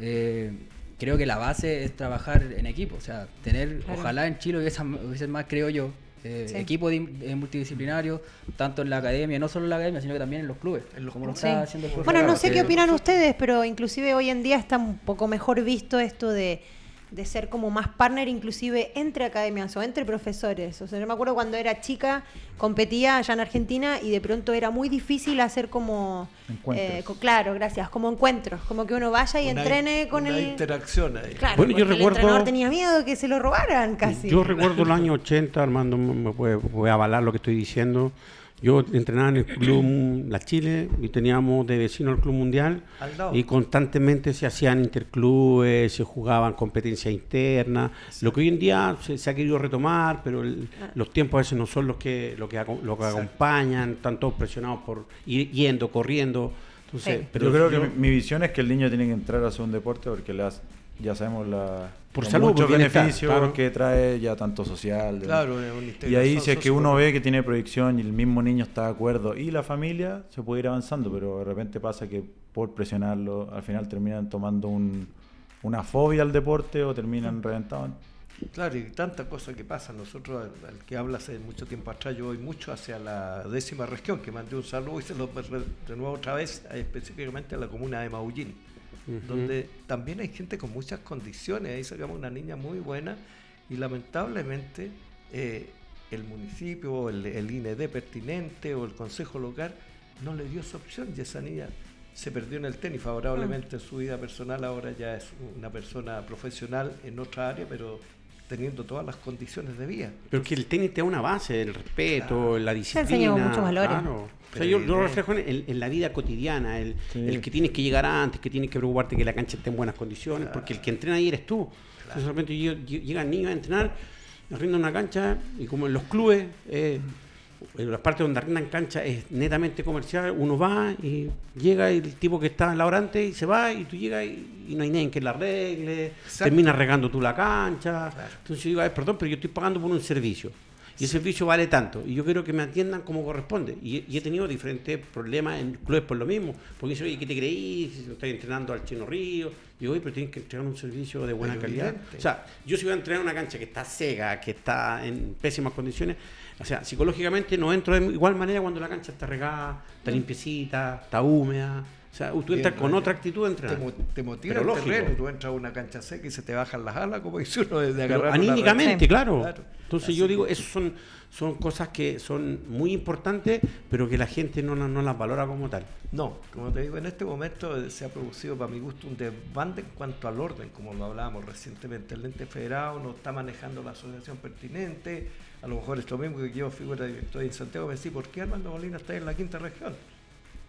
eh, creo que la base es trabajar en equipo, o sea, tener, Claro. ojalá en Chile hubiese, hubiese más, creo yo, eh, Sí. equipo de, eh, multidisciplinario, tanto en la academia, no solo en la academia, sino que también en los clubes, como lo Sí. está haciendo el Bueno, no sé qué opinan ustedes, pero inclusive hoy en día está un poco mejor visto esto de, de ser como más partner inclusive entre academias o entre profesores. O sea, yo me acuerdo cuando era chica, competía allá en Argentina y de pronto era muy difícil hacer como... Encuentros. eh, co- claro, gracias, como encuentros, como que uno vaya y Una entrene in- con una el... interacción ahí. Claro, Bueno, yo porque el entrenador tenía miedo que se lo robaran casi. Yo recuerdo los años 80, Armando me me puede, puede avalar lo que estoy diciendo. Yo entrenaba en el Club La Chile y teníamos de vecino el Club Mundial y constantemente se hacían interclubes, se jugaban competencias internas, lo que hoy en día se, se ha querido retomar, pero el- los tiempos a veces no son los que, lo que, lo que acompañan, están todos presionados por ir yendo, corriendo. Entonces, Sí. pero yo creo que mi, mi visión es que el niño tiene que entrar a hacer un deporte porque le das- ya sabemos la, Por los salud, muchos beneficios claro. que trae ya tanto social. Claro, Y ahí si es que uno ve que tiene proyección y el mismo niño está de acuerdo y la familia, se puede ir avanzando, pero de repente pasa que por presionarlo al final terminan tomando un- una fobia al deporte o terminan reventados. Claro, y tanta cosa que pasa. Nosotros, al, al que habla hace mucho tiempo atrás, yo voy mucho hacia la décima región, que mandé un saludo y se lo re- renuevo otra vez, eh, específicamente a la comuna de Maullín, donde también hay gente con muchas condiciones. Ahí sacamos una niña muy buena y lamentablemente eh, el municipio, o el, el INED pertinente o el consejo local no le dio esa opción y esa niña se perdió en el tenis. Favorablemente en su vida personal ahora ya es una persona profesional en otra área, pero teniendo todas las condiciones de vida. Pero que el tenis te da una base, el respeto, la disciplina. enseña muchos valores. claro. O sea, yo, yo lo reflejo en, en la vida cotidiana, el, Sí. el que tienes que llegar antes, que tienes que preocuparte que la cancha esté en buenas condiciones, porque el que entrena ahí eres tú. Entonces, de repente lle- lle- llegan niños a entrenar, arriendan una cancha, y como en los clubes, eh, las partes donde arriendan cancha es netamente comercial, uno va y llega y el tipo que está en la hora antes y se va, y tú llegas y, y no hay nadie que la arregle, Exacto. terminas regando tú la cancha. Claro. Entonces yo digo, "Ay, perdón, pero yo estoy pagando por un servicio. Y ese servicio vale tanto. Y yo quiero que me atiendan como corresponde. Y, y he tenido diferentes problemas en clubes por lo mismo. Porque dice, oye, ¿qué te creí? Si estoy entrenando al Chino Río. Digo, oye, pero tienes que entregar un servicio de buena calidad. O sea, yo si voy a entrenar una cancha que está seca, que está en pésimas condiciones, o sea, psicológicamente no entro de igual manera cuando la cancha está regada, está limpiecita, está húmeda. O sea, tú Bien, entras con ¿no? otra actitud de Te, te motiva Pero el lógico. terreno, tú entras a una cancha seca y se te bajan las alas, como dice uno, de Pero agarrar anímicamente, claro. Claro. Entonces Así yo digo, eso son, son cosas que son muy importantes, pero que la gente no, no, no las valora como tal. No, como te digo, en este momento eh, se ha producido para mi gusto un desbande en cuanto al orden, como lo hablábamos recientemente. El ente federado no está manejando la asociación pertinente. A lo mejor es lo mismo que yo, figura director en Santiago, me decía, ¿por qué Armando Molina está en la quinta región?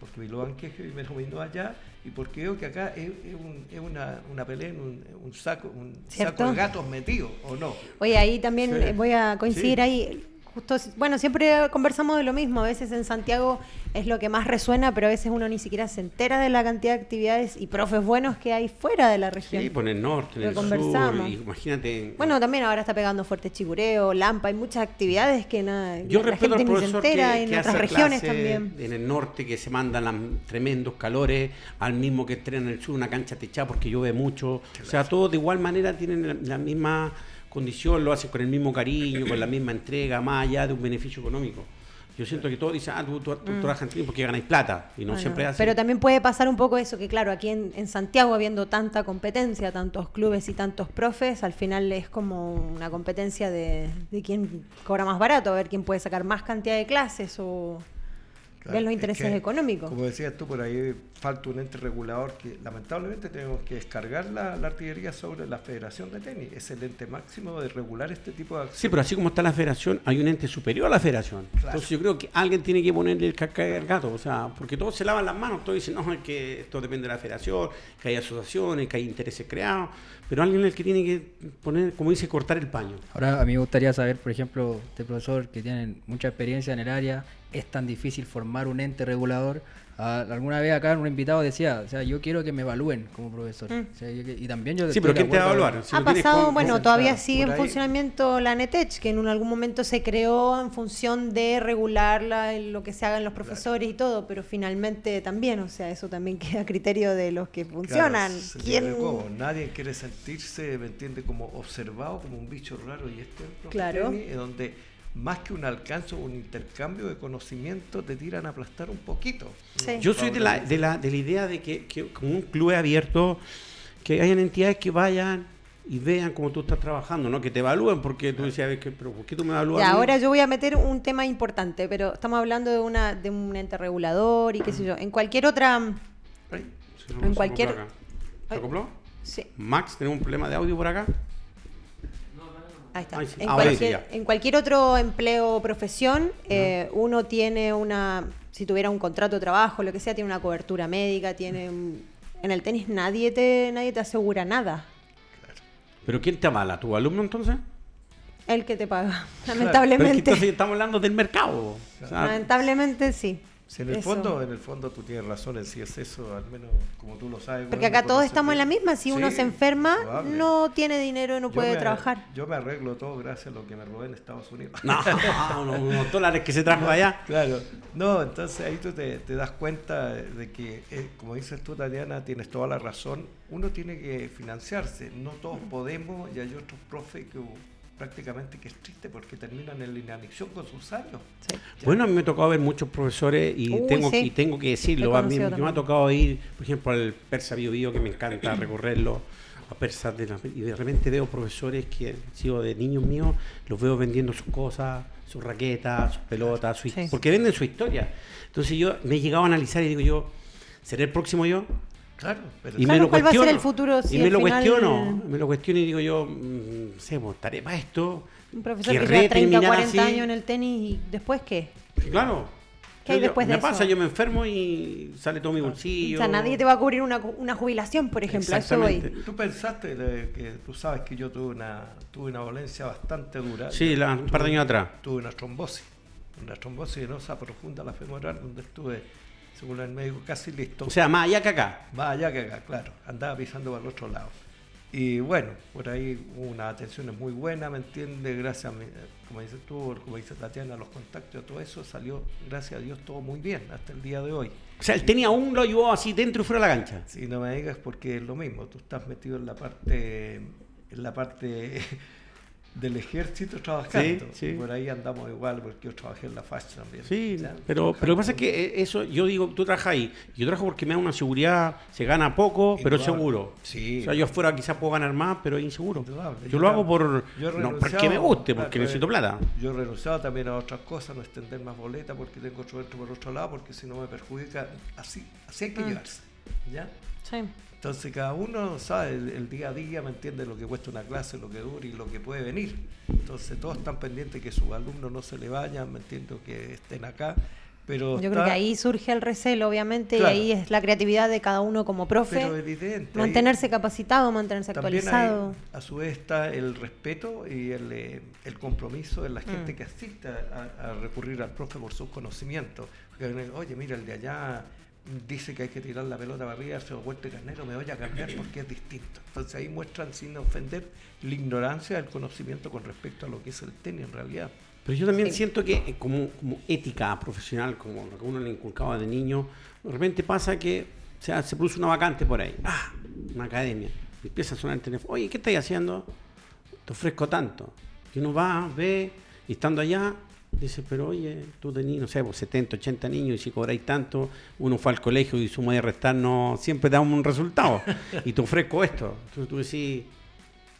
Porque Vilo Banqueje me nominó allá y porque veo que acá es, es un- es una, una pelea en un, un saco, un ¿Cierto? saco de gatos metido, ¿o no? Oye, ahí también Sí. voy a coincidir Sí. ahí. Justo, bueno, siempre conversamos de lo mismo. A veces en Santiago es lo que más resuena, pero a veces uno ni siquiera se entera de la cantidad de actividades y profes buenos que hay fuera de la región. Sí, por el norte, en Lo el sur, conversamos. y imagínate. en- Bueno, también ahora está pegando fuerte chigureo, lampa, hay muchas actividades que nada, yo la respeto gente al ni se entera, que, en que otras hace regiones también. En el norte que se mandan las tremendos calores, al mismo que entrena en el sur una cancha techada porque llueve mucho. O sea, todos de igual manera tienen la, la misma condición, lo hacen con el mismo cariño, con la misma entrega, más allá de un beneficio económico. Yo siento que todos dicen, ah, tú, tú, tú trabajas en porque ganáis plata. Y no Bueno, siempre es así. Pero también puede pasar un poco eso, que claro, aquí en, en Santiago, habiendo tanta competencia, tantos clubes y tantos profes, al final es como una competencia de, de quién cobra más barato, a ver quién puede sacar más cantidad de clases o Claro, ver los es intereses que, económicos. Como decías tú, por ahí falta un ente regulador que lamentablemente tenemos que descargar la, la artillería sobre la Federación de Tenis. Es el ente máximo de regular este tipo de Sí, acciones. pero así como está la federación, hay un ente superior a la federación. Claro. Entonces yo creo que alguien tiene que ponerle el caca al gato, o sea, porque todos se lavan las manos, todos dicen, no, es que esto depende de la federación, que hay asociaciones, que hay intereses creados, pero alguien es el que tiene que poner, como dice, cortar el paño. Ahora a mí me gustaría saber, por ejemplo, este profesor que tiene mucha experiencia en el área, ¿es tan difícil formar un ente regulador? Ah, alguna vez acá un invitado decía, o sea, yo quiero que me evalúen como profesor. Mm. O sea, yo que- y también yo Sí, pero ¿quién te va a evaluar? Si ha pasado, con- bueno, todavía sigue en funcionamiento la NETECH, que en algún momento se creó en función de regular la- lo que se haga en los profesores y todo, pero finalmente también, o sea, eso también <laughs> queda a criterio de los que funcionan. Claro, se ¿Quién- tiene como, Nadie quiere sentirse, ¿me entiende?, como observado, como un bicho raro. Y este Claro. tenis, donde más que un alcance o un intercambio de conocimiento, te tiran a aplastar un poquito. Sí. Yo soy de la, de la, de la idea de que, que como un club abierto, que hayan entidades que vayan y vean cómo tú estás trabajando, ¿no? Que te evalúen, porque tú decías, "Ve que- pero ¿por qué tú me evalúas? Mí?". ahora yo voy a meter un tema importante, pero estamos hablando de una de un ente regulador y qué sé yo. En cualquier otra, Ay, se nos en se cualquier-. ¿Se acopló? sí, Max, tenemos un problema de audio por acá. Ahí está. Sí. En, Ahora cualquier, ya. en cualquier otro empleo o profesión, eh, uno tiene una, si tuviera un contrato de trabajo, lo que sea, tiene una cobertura médica, tiene un- en el tenis nadie te, nadie te asegura nada. ¿Pero quién te avala? ¿Tu alumno entonces? El que te paga, Pero es que lamentablemente. entonces estamos hablando del mercado. O sea, Lamentablemente sí. Si en el Eso. fondo, en el fondo tú tienes razón en si es eso, al menos como tú lo sabes. Porque bueno, acá todos estamos en la misma. Si uno se enferma, probable. no tiene dinero y no Yo puede trabajar. Yo me arreglo todo gracias a lo que me robé en Estados Unidos. no, unos, unos dólares que se trajo allá. <laughs> Claro, no, entonces ahí tú te, te das cuenta de que, eh, como dices tú, Tatiana, tienes toda la razón, uno tiene que financiarse, no todos podemos y hay otros profes que prácticamente que es triste porque terminan en la inanición con sus años. Sí. Bueno, a mí me tocó ver muchos profesores y, Uy, tengo, sí. y tengo que decirlo. A mí, yo me ha tocado ir, por ejemplo, al Persa Bio Bio, que me encanta recorrerlo, a Persa de la- y de repente veo profesores que han sido de niños míos, los veo vendiendo sus cosas, sus raquetas, sus pelotas, su- Sí. porque venden su historia. Entonces yo me he llegado a analizar y digo yo, ¿seré el próximo yo? Claro, pero Y Claro, me lo ¿cuál va a ser cuestiono. el futuro si y me lo final- cuestiono, me lo cuestiono y digo yo, mm, sé, pues, estaré para esto. Un profesor que lleva 30 o terminar 40 así. años en el tenis y después qué? Claro. ¿Qué hay Yo- después me de pasa, eso? yo me enfermo y sale todo mi bolsillo. O sea, nadie te va a cubrir una, una jubilación, por ejemplo. A eso voy. Exactamente. tú pensaste que tú sabes que yo tuve una, tuve una dolencia bastante dura. Sí, la- un par de años atrás. tuve una trombosis, una trombosis venosa profunda la femoral, donde estuve, según el médico, casi listo. O sea, más allá que acá. Más allá que acá, claro, andaba pisando para el otro lado. Y bueno, por ahí hubo una atención muy buena, ¿me entiendes? Gracias, a mi- como dices tú, como dice Tatiana, los contactos, todo eso salió, gracias a Dios, todo muy bien hasta el día de hoy. O sea, él tenía aún lo llevó así dentro y fuera de la cancha. Si no me digas porque es lo mismo, tú estás metido en la parte, en la parte del ejército trabajando. Sí, sí. Y Por ahí andamos igual, porque yo trabajé en la FASH también. Sí, ¿ya? pero, pero lo que pasa es que eh, eso, yo digo, tú trabajas ahí. Yo trabajo porque me da una seguridad, se gana poco, pero seguro. Sí. O sea, yo afuera quizás puedo ganar más, pero es inseguro. Indudable. Yo, Yo lo hago por, no porque me guste, porque necesito plata. Yo he renunciado también a otras cosas, no extender más boleta porque tengo otro por otro lado, porque si no me perjudica. Así, así hay que Mm. llevarse. ¿ya? Sí. Entonces cada uno sabe el, el día a día, ¿me entiende? Lo que cuesta una clase, lo que dura y lo que puede venir. Entonces todos están pendientes que sus alumnos no se le vayan, ¿me entiendo? Que estén acá. Pero Yo creo que ahí surge el recelo, obviamente, Claro. y ahí es la creatividad de cada uno como profe. pero evidente. ahí- mantenerse capacitado, mantenerse También actualizado. hay, a su vez está el respeto y el, eh, el compromiso de la gente Mm. que asiste a, a- a recurrir al profe por sus conocimientos. Porque, Oye, mira, el de allá dice que hay que tirar la pelota para arriba, se lo vuelto de carnero, me voy a cambiar porque es distinto. Entonces ahí muestran sin ofender la ignorancia del conocimiento con respecto a lo que es el tenis en realidad. Pero yo también Sí. siento que eh, como, como ética profesional, como lo que uno le inculcaba de niño, de repente pasa que o sea, se produce una vacante por ahí, ah, una academia, y empieza a sonar el teléfono, oye, ¿qué estáis haciendo? Te ofrezco tanto. Y uno va, ve, y estando allá, Dice, pero oye, tú tenías, no sé, pues 70, 80 niños y si cobráis tanto, uno fue al colegio y suma y restar no siempre da un resultado. <laughs> y te ofrezco esto. Entonces tú decís,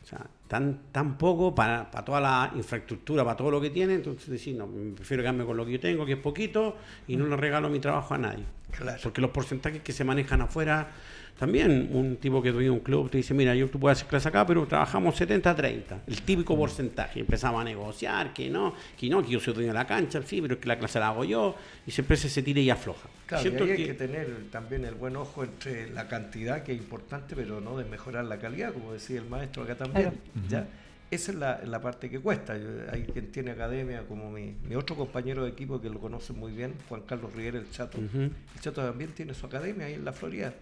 o sea, tan, tan poco para, para toda la infraestructura, para todo lo que tiene, entonces decís, no, me prefiero quedarme con lo que yo tengo, que es poquito, y no le regalo mi trabajo a nadie. Claro. Porque los porcentajes que se manejan afuera, también un tipo que tuviera un club te dice, mira, yo tú puedes hacer clase acá, pero trabajamos 70-30, el típico porcentaje. Empezamos a negociar, que no, que no, que yo soy dueño de la cancha, sí, pero es que la clase la hago yo, y siempre se tira y afloja. Claro, y ahí hay que- que tener también el buen ojo entre la cantidad, que es importante, pero no de mejorar la calidad, como decía el maestro acá también. ¿ya? Esa es la, la parte que cuesta. Yo- hay quien tiene academia, como mi, mi otro compañero de equipo que lo conoce muy bien, Juan Carlos Rivera, el Chato. El Chato también tiene su academia ahí en la Florida.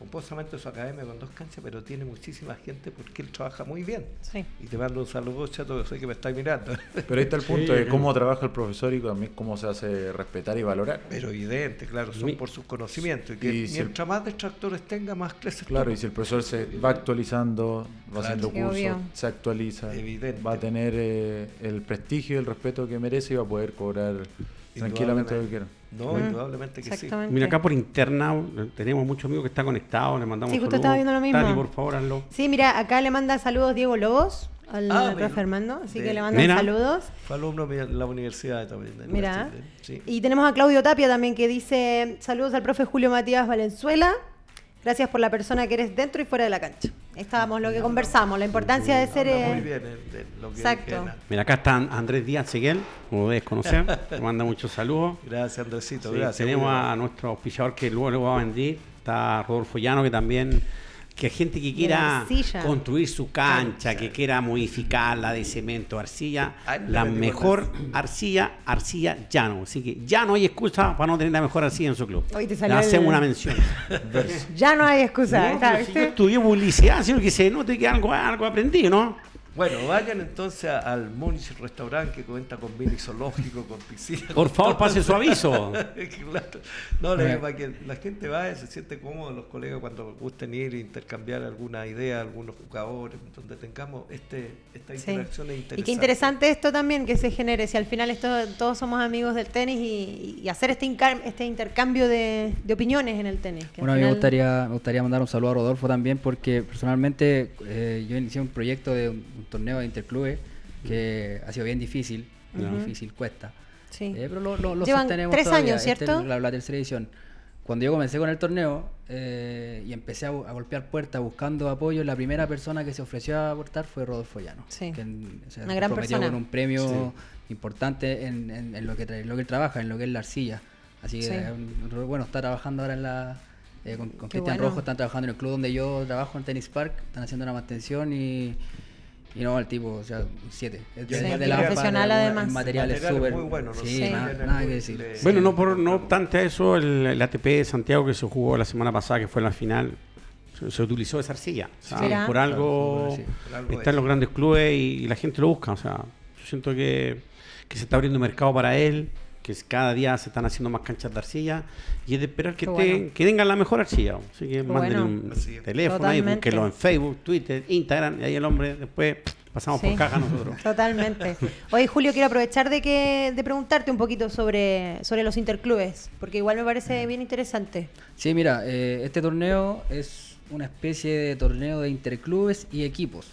Pomposamente su academia con dos canchas, pero tiene muchísima gente porque él trabaja muy bien. Sí. Y te mando un saludo, Chato, que sé que me está mirando. Pero ahí está el <laughs> punto de cómo trabaja el profesor y también cómo se hace respetar y valorar. Pero evidente, claro, son Mi- por sus conocimientos. Y que Y si el- mientras más detractores tenga, más crece el Claro, y si el profesor se va actualizando, va Claro. haciendo Sí, cursos, obvio. se actualiza, Evidente. va a tener eh, el prestigio y el respeto que merece y va a poder cobrar tranquilamente lo que quiera. No, Mm. indudablemente que sí. Mira, acá por interna eh, tenemos muchos amigos que están conectados, le mandamos Sí, justo saludos. estaba viendo lo mismo. Tati, por favor, hazlo. Sí, mira, acá le manda saludos Diego Lobos al Ah, profe mira. Armando, así De- que le mandan saludos. Fue alumno de la universidad también. de Mira. Sí. Y tenemos a Claudio Tapia también que dice saludos al profe Julio Matías Valenzuela. Gracias por la persona que eres dentro y fuera de la cancha. Estábamos lo que conversamos, la importancia de ser... Habla eh, muy bien eh, de lo que exacto. Mira, acá está Andrés Díaz Seguel, como debes conocer, <laughs> te manda muchos saludos. Gracias, Andresito. Sí, gracias. tenemos a nuestro auspiciador que luego lo va a vender, está Rodolfo Llano, que también, que gente que quiera construir su cancha, que quiera modificarla de cemento, arcilla, Ay, le la mejor arcilla, arcilla Llano. Así que ya no hay excusa para no tener la mejor arcilla en su club. Hoy te Le salió el- hacemos una mención. <laughs> Ya no hay excusa. No, si yo ¿Viste? estudié publicidad, sino que se note que algo, algo aprendí, ¿no? Bueno, vayan entonces al Munich Restaurant que cuenta con mini zoológico, con piscina. Por con favor, todo. pase su aviso. <laughs> Claro. No, le digo para que la gente vaya, se siente cómodo, los colegas cuando gusten ir e intercambiar alguna idea, algunos jugadores, donde tengamos este, esta Sí. interacción es interesante. Y qué interesante esto también que se genere, si al final esto, todos somos amigos del tenis y, y hacer este, este intercambio de, de opiniones en el tenis. que Bueno, a mí me gustaría, me gustaría mandar un saludo a Rodolfo también porque personalmente eh, yo inicié un proyecto de un, torneo de interclubes que ha sido bien difícil, bien Ujú. difícil, cuesta. Sí. Eh, pero lo, lo, lo Llevan sostenemos tres todavía. años, Esta es ¿cierto? la, la tercera edición. Cuando yo comencé con el torneo eh, y empecé a, a golpear puertas buscando apoyo, la primera persona que se ofreció a aportar fue Rodolfo Llano. Sí. que en- o sea, Una gran comprometió persona. con un premio importante en, en- en lo, que lo que él trabaja, en lo que es la arcilla. Así que, Sí. eh, bueno, está trabajando ahora en la... eh, con Cristian bueno. Rojo están trabajando en el club donde yo trabajo en Tennis Park, están haciendo una mantención y, y no, el tipo, o sea, un 7. Es Sí, de- de material profesional el además. material es Material súper. muy bueno, ¿no? Sí, Sí. nada, nada que decir. Bueno, no, por, no obstante a eso, el, el ATP de Santiago que se jugó la semana pasada, que fue la final, se, se utilizó esa arcilla. O sea, Mira. por algo algo está en los grandes clubes y, y la gente lo busca. O sea, yo siento que, que se está abriendo mercado para él, que cada día se están haciendo más canchas de arcilla y es de esperar que, Qué te- bueno. que tengan la mejor arcilla. Así que bueno. un Así es. teléfono ahí, búsquenlo en Facebook, Twitter, Instagram y ahí el hombre después pasamos Sí. por caja nosotros. <laughs> Totalmente. Oye, Julio, quiero aprovechar de que de preguntarte un poquito sobre, sobre los interclubes, porque igual me parece bien interesante. Sí, mira, eh, este torneo es una especie de torneo de interclubes y equipos.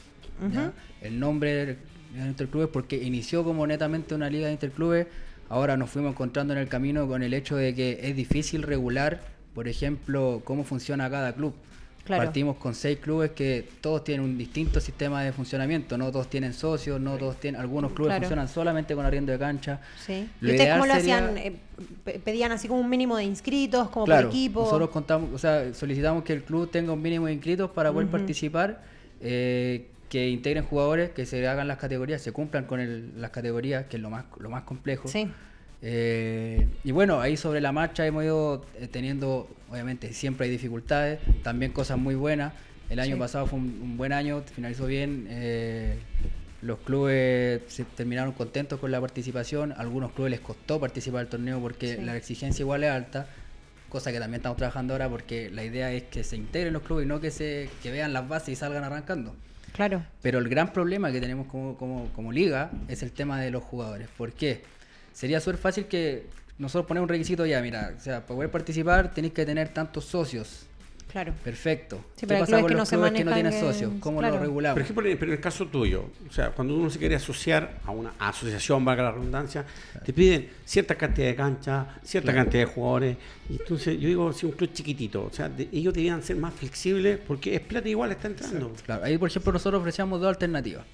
¿ya? El nombre de interclubes porque inició como netamente una liga de interclubes, ahora nos fuimos encontrando en el camino con el hecho de que es difícil regular, por ejemplo, cómo funciona cada club. Claro. Partimos con seis clubes que todos tienen un distinto sistema de funcionamiento, no todos tienen socios, no todos tienen, algunos clubes Claro. funcionan solamente con arriendo de cancha. ¿sí? ¿Y ustedes cómo lo sería- hacían? Eh, pe- ¿Pedían así como un mínimo de inscritos, como claro, por equipo? Nosotros contamos, o sea, solicitamos que el club tenga un mínimo de inscritos para poder participar, eh, que integren jugadores, que se hagan las categorías, se cumplan con el- las categorías, que es lo más, lo más complejo. Sí. Eh, y bueno, ahí sobre la marcha hemos ido eh, teniendo, obviamente, siempre hay dificultades, también cosas muy buenas. El año Sí. pasado fue un, un buen año, finalizó bien. eh, los clubes se terminaron contentos con la participación. Algunos clubes les costó participar del torneo porque Sí. la exigencia igual es alta, cosa que también estamos trabajando ahora porque la idea es que se integren los clubes y no que se que vean las bases y salgan arrancando. Claro. Pero el gran problema que tenemos como, como, como liga es el tema de los jugadores. ¿Por qué? sería súper fácil que nosotros ponemos un requisito ya, mira, o sea, para poder participar tenéis que tener tantos socios. Claro. Perfecto. Sí, ¿Qué pasa con que no los se clubes que no tienen en- socios? ¿Cómo claro. lo regulamos? Por ejemplo, pero en el caso tuyo, o sea, cuando uno se quiere asociar a una asociación, valga la redundancia, te piden cierta cantidad de canchas, cierta cantidad de jugadores. Y entonces yo digo, si un club chiquitito, o sea, de- ellos deberían ser más flexibles porque es plata igual está entrando. Claro, ahí por ejemplo nosotros ofrecíamos dos alternativas.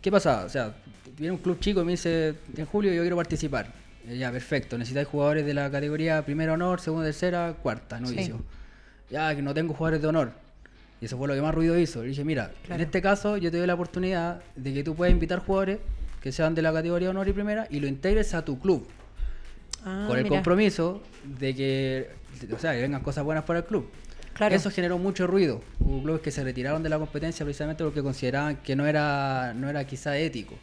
¿Qué pasaba? O sea, viene un club chico y me dice, en julio yo quiero participar. Eh, Ya, perfecto, necesitáis jugadores de la categoría primera honor, segunda, tercera, cuarta, novicio. Ya, que no tengo jugadores de honor. Y eso fue lo que más ruido hizo. Le dije, mira, Claro. en este caso yo te doy la oportunidad de que tú puedas invitar jugadores que sean de la categoría honor y primera y lo integres a tu club. Ah, con el mira. compromiso de que, o sea, que vengan cosas buenas para el club. Claro. Eso generó mucho ruido. Hubo clubes que se retiraron de la competencia precisamente porque consideraban que no era, no era quizá ético.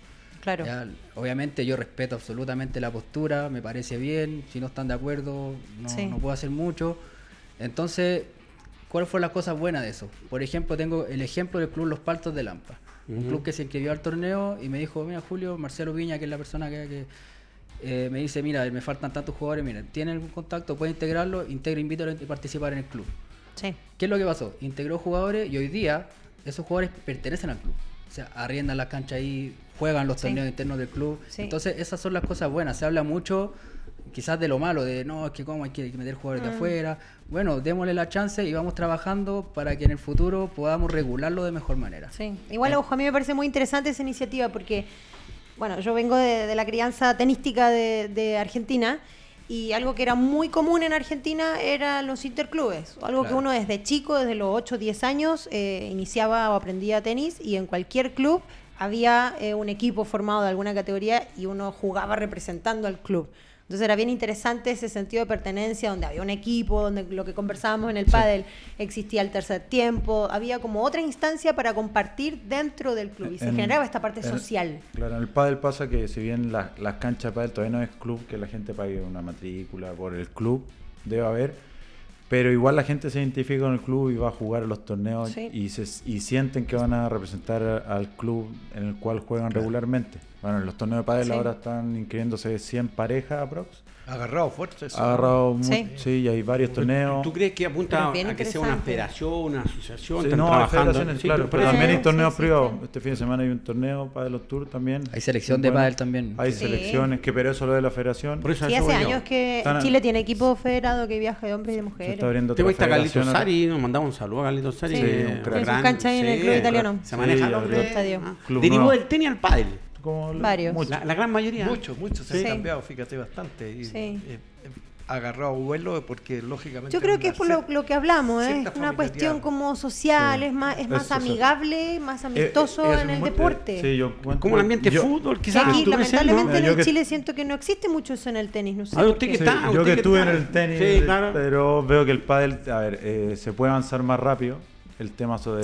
Claro. Ya, obviamente yo respeto absolutamente la postura, me parece bien, si no están de acuerdo no, Sí. no puedo hacer mucho. Entonces, ¿cuáles fueron las cosas buenas de eso? Por ejemplo, tengo el ejemplo del club Los Paltos de Lampa. Un club que se inscribió al torneo y me dijo, mira Julio, Marcelo Viña, que es la persona que, que, eh, me dice, mira, me faltan tantos jugadores, mira, ¿tiene algún contacto? ¿Puede integrarlo? Integra, invítalo a participar en el club. Sí. ¿Qué es lo que pasó? Integró jugadores y hoy día esos jugadores pertenecen al club. O sea, arriendan las canchas ahí, juegan los Sí. torneos internos del club. Sí. Entonces, esas son las cosas buenas. Se habla mucho quizás de lo malo, de no, es que cómo hay que, hay que meter jugadores Mm. de afuera. Bueno, démosle la chance y vamos trabajando para que en el futuro podamos regularlo de mejor manera. Sí, igual, Eh. ojo, a mí me parece muy interesante esa iniciativa porque, bueno, yo vengo de, de la crianza tenística de, de Argentina y algo que era muy común en Argentina eran los interclubes. Algo que Claro. uno desde chico, desde los 8 o 10 años, eh, iniciaba o aprendía tenis y en cualquier club había eh, un equipo formado de alguna categoría y uno jugaba representando al club. Entonces era bien interesante ese sentido de pertenencia, donde había un equipo, donde lo que conversábamos en el pádel existía el tercer tiempo, había como otra instancia para compartir dentro del club y se En- generaba esta parte en- social. Claro, en el pádel pasa que si bien las, las canchas de pádel todavía no es club, que la gente pague una matrícula por el club, debe haber, pero igual la gente se identifica con el club y va a jugar a los torneos Sí. y, se, y sienten que van a representar al club en el cual juegan regularmente. Bueno, en los torneos de pádel Sí. ahora están inscribiéndose 100 parejas aprox. Agarrado fuerte. Ha agarrado Sí. sí. y hay varios torneos. ¿Tú crees que apunta a que sea una federación, una asociación? Sí, están no, hay trabajando? federaciones, Sí, claro, pero también hay Sí, torneos sí, privados. sí. Este fin de semana hay un torneo para los Tour también. Hay selección de Bueno, pádel también. Hay Sí. selecciones, que pero eso lo de la federación. Por eso a Sí, hace voy yo. años que Están a- Chile tiene equipo federado que viaja de hombres y de Se mujeres. está abriendo está Carlitos federación acá. Sari, nos mandamos un saludo a Carlitos Sari. Sí. Sí, ahí en el club sí, italiano. Se maneja Sí, el estadio. Nuevo. del tenis al pádel. Como Varios. La, la gran mayoría. Mucho, mucho se Sí. ha cambiado, fíjate, bastante. Y, Sí. eh, eh, agarrado vuelo porque lógicamente... Yo creo que es por lo, que hablamos, ¿eh? es una cuestión como social, Sí. es más, es más amigable, más Eh, amistoso eh, en el deporte. eh, sí, yo encuentro- Como el ambiente yo- fútbol, quizás. aquí, ¿no? lamentablemente, en que- Chile siento que no existe mucho eso en el tenis. No sé A ver, por usted que Sí, está, yo usted que que estuve en el tenis, Sí, claro. pero veo que el pádel, a ver, eh, se puede avanzar más rápido. El tema, so- de,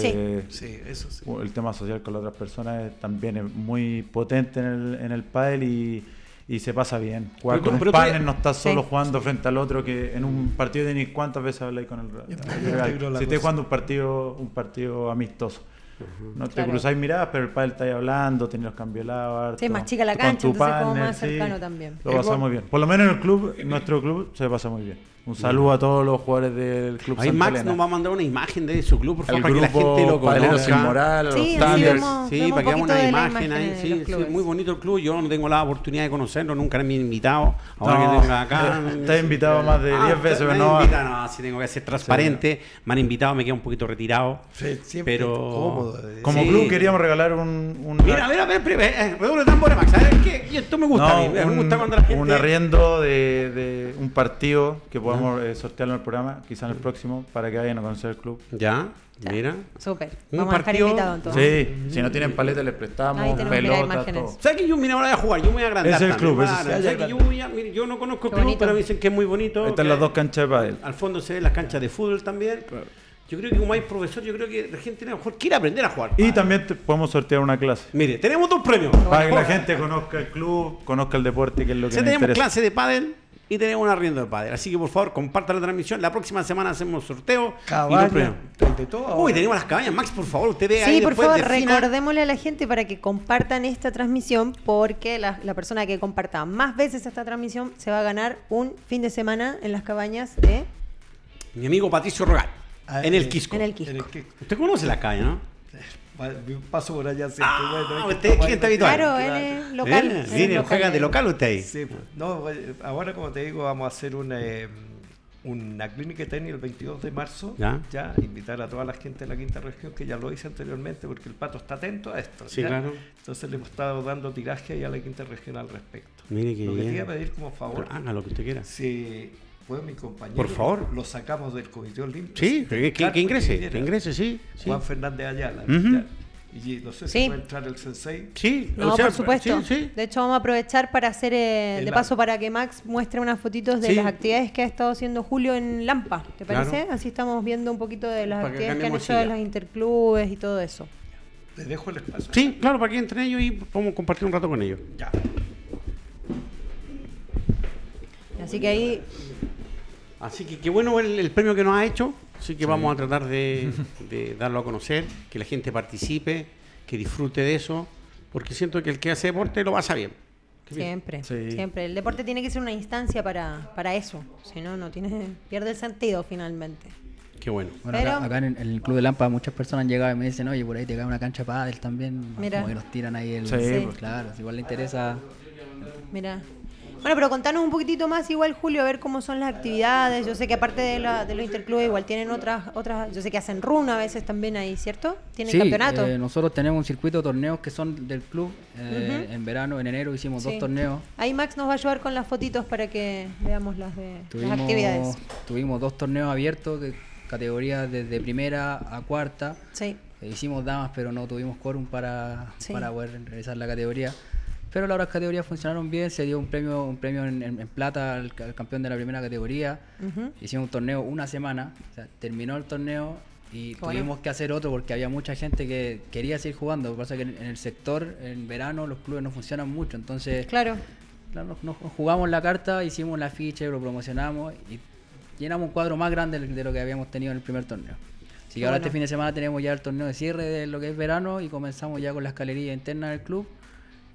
Sí, eso sí. el tema social con las otras personas es- también es muy potente en el, en el pádel y, y se pasa bien. Jugar Pero con pero partner, no estás solo Sí. jugando frente al otro que en un partido de tenis, ¿cuántas veces habláis con el integro la Si cosa. jugando un partido, un partido amistoso. No te Claro. cruzáis miradas, pero el pádel está ahí hablando, tenéis los cambios de lado. Sí, es más chica la cancha, entonces como partner, más sí. cercano también. Lo pasamos muy bien. Por lo menos en el club, en nuestro club, se pasa muy bien. Un saludo a todos los jugadores del club Ahí Santa Max Elena. nos va a mandar una imagen de su club, por favor, El para que la grupo gente lo Padeleros sin conozca. Moral, Sí, los sí, Thunders. vemos- Sí, vemos para que hagamos una imagen ahí. Sí, sí, muy bonito el club. Yo no tengo la oportunidad de conocerlo, nunca me han invitado. Ahora No, que venga acá. te he invitado más de Ah, 10 veces, me pero han no. invitado, no, si tengo que ser transparente. Me han invitado, me quedo un poquito retirado. Sí, siempre Pero- cómodo. eh. Como Sí. club queríamos regalar un. un Mira, mira, mira, mira, eh, redoble de tambores, Max. ¿Sabes qué? Esto me gusta a mí. un, me gusta cuando la gente. un arriendo de, de un partido que podamos eh, sortearlo en el programa, quizá en el próximo, para que vayan a conocer el club. Ya, Ya. mira. Súper. Un Vamos a dejar partido- invitado entonces. Sí, si no tienen paleta les Ahí prestamos, tenemos, mira, pelota, imágenes. todo. ¿Sabes que yo, mira, ahora voy a jugar? Yo me voy a agrandar. Es el también, club, claro. sí. ¿Sabes que yo, voy a- mira, yo no conozco el club, pero me dicen que es muy bonito. Están las dos canchas de pádel. Al fondo se ven las canchas de fútbol también. Yo creo que como hay profesor, yo creo que la gente a lo mejor quiere aprender a jugar. Y también te- podemos sortear una clase. Mire, tenemos dos premios. Para que la gente conozca el club, conozca el deporte, que es lo que sea, nos tenemos interesa. clase de pádel y tenemos un arriendo de padre. Así que por favor, compartan la transmisión. La próxima semana hacemos sorteo. y Cabaña, todo Uy, tenemos las cabañas. Max, por favor, usted ve ahí Sí, por después favor, defina- recordémosle a la gente para que compartan esta transmisión, porque la, la persona que comparta más veces esta transmisión se va a ganar un fin de semana en las cabañas de Mi amigo Patricio Rogal, Ah, en el eh, Quisco. en el En Quisco. Usted conoce las cabañas, ¿no? Paso por allá siempre. Ah, bueno, es que usted estamos cliente habitual. Claro, él es local. Él es Viene, local. juega de local usted ahí. Sí, pues. no, eh, ahora como te digo, vamos a hacer una, eh, una clínica tenis el 22 de marzo. Ya. invitar a toda la gente de la quinta región, que ya lo hice anteriormente, porque el pato está atento a esto. Sí, ¿ya? claro. Entonces le hemos estado dando tiraje ahí a la quinta región al respecto. Mire que lo que te bien. iba a pedir como favor, Haga lo que usted quiera. si puede mi compañero, Por favor. lo sacamos del comité olímpico. Sí, que, que- que ingrese, que ingrese, sí. sí. Juan Fernández Ayala. Ujú. ¿ya? Y no sé si Sí. puede entrar el sensei. Sí, No, o sea, por supuesto. Sí, sí. De hecho, vamos a aprovechar para hacer, eh, de paso, para que Max muestre unas fotitos de Sí. las actividades que ha estado haciendo Julio en Lampa. ¿Te Claro. parece? Así estamos viendo un poquito de las Para actividades que han hecho de los interclubes y todo eso. Le dejo el espacio. Sí, claro, para que entren ellos y podemos compartir un rato con ellos. Ya. Así que ahí, Así que qué bueno el, el premio que nos ha hecho. Así que vamos a tratar de, <laughs> de darlo a conocer, que la gente participe, que disfrute de eso, porque siento que el que hace deporte lo pasa bien. Siempre, Sí. siempre. El deporte tiene que ser una instancia para, para eso. Si no, no tiene, <laughs> pierde el sentido finalmente. Qué bueno. Bueno, Pero- acá, acá en, el- en el Club de Lampa muchas personas han llegado y me dicen, oye, por ahí te cae una cancha para pádel también. Mira. Como que nos tiran ahí el... Sí, Sí. pues, claro, si igual le interesa... Mira. Bueno, pero contanos un poquitito más igual, Julio, a ver cómo son las actividades. Yo sé que aparte de, la, de los interclubes igual tienen otras, otras, yo sé que hacen run a veces también ahí, ¿cierto? Tienen Sí, campeonato. eh, nosotros tenemos un circuito de torneos que son del club. eh. En verano, en enero hicimos Sí. dos torneos. Ahí Max nos va a ayudar con las fotitos para que veamos las de las actividades. Tuvimos, dos torneos abiertos, de categorías desde primera a cuarta. Sí. Eh, hicimos damas, pero no tuvimos quórum para, Sí. para poder realizar la categoría. Pero las otras categorías funcionaron bien, se dio un premio, un premio en, en- en plata al, al campeón de la primera categoría. Hicimos un torneo una semana, o sea, terminó el torneo y Qué bueno. tuvimos que hacer otro porque había mucha gente que quería seguir jugando. Lo que pasa es que en, en el sector, en verano, los clubes no funcionan mucho, entonces Claro. Claro, nos, nos jugamos la carta, hicimos la ficha, lo promocionamos y llenamos un cuadro más grande de lo que habíamos tenido en el primer torneo. Así que ahora este fin de semana tenemos ya el torneo de cierre de lo que es verano y comenzamos ya con la escalería interna del club,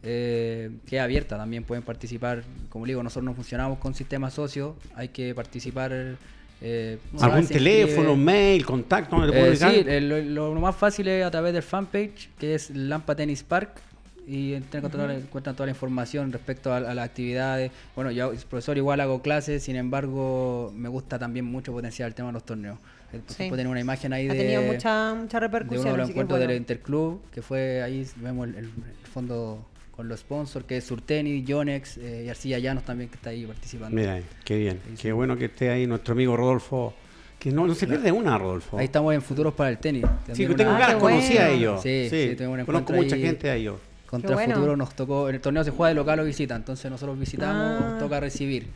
eh, que es abierta, también pueden participar. Como digo, nosotros no funcionamos con sistema socio, hay que participar. eh, ¿Algún teléfono, mail, contacto? ¿Dónde le puedo Eh, sí, eh, lo, más fácil es a través del fanpage, que es Lampa Tennis Park, y encuentran toda, la, encuentran toda la información respecto a, a las actividades. Bueno, yo, profesor, igual hago clases, sin embargo, me gusta también mucho potenciar el tema de los torneos. Eh, Sí. tener una imagen ahí Ha de, tenido mucha, mucha de repercusión. uno de los encuentros bueno. del Interclub, que fue ahí, vemos el fondo con los sponsors, que es Surtenis, Yonex eh, y Arcilla Llanos también, que está ahí participando. Mira, qué bien. Sí, sí. Qué bueno que esté ahí nuestro amigo Rodolfo. Que no, no se pierde una, Rodolfo. Ahí estamos en Futuros para el Tenis. Sí, También que tengo ganas, conocí a ellos. Sí, sí, un Conozco mucha ahí. gente a ellos. Contra bueno. Futuro nos tocó, en el torneo se juega de local o visita, entonces nosotros visitamos, Ah. toca recibir.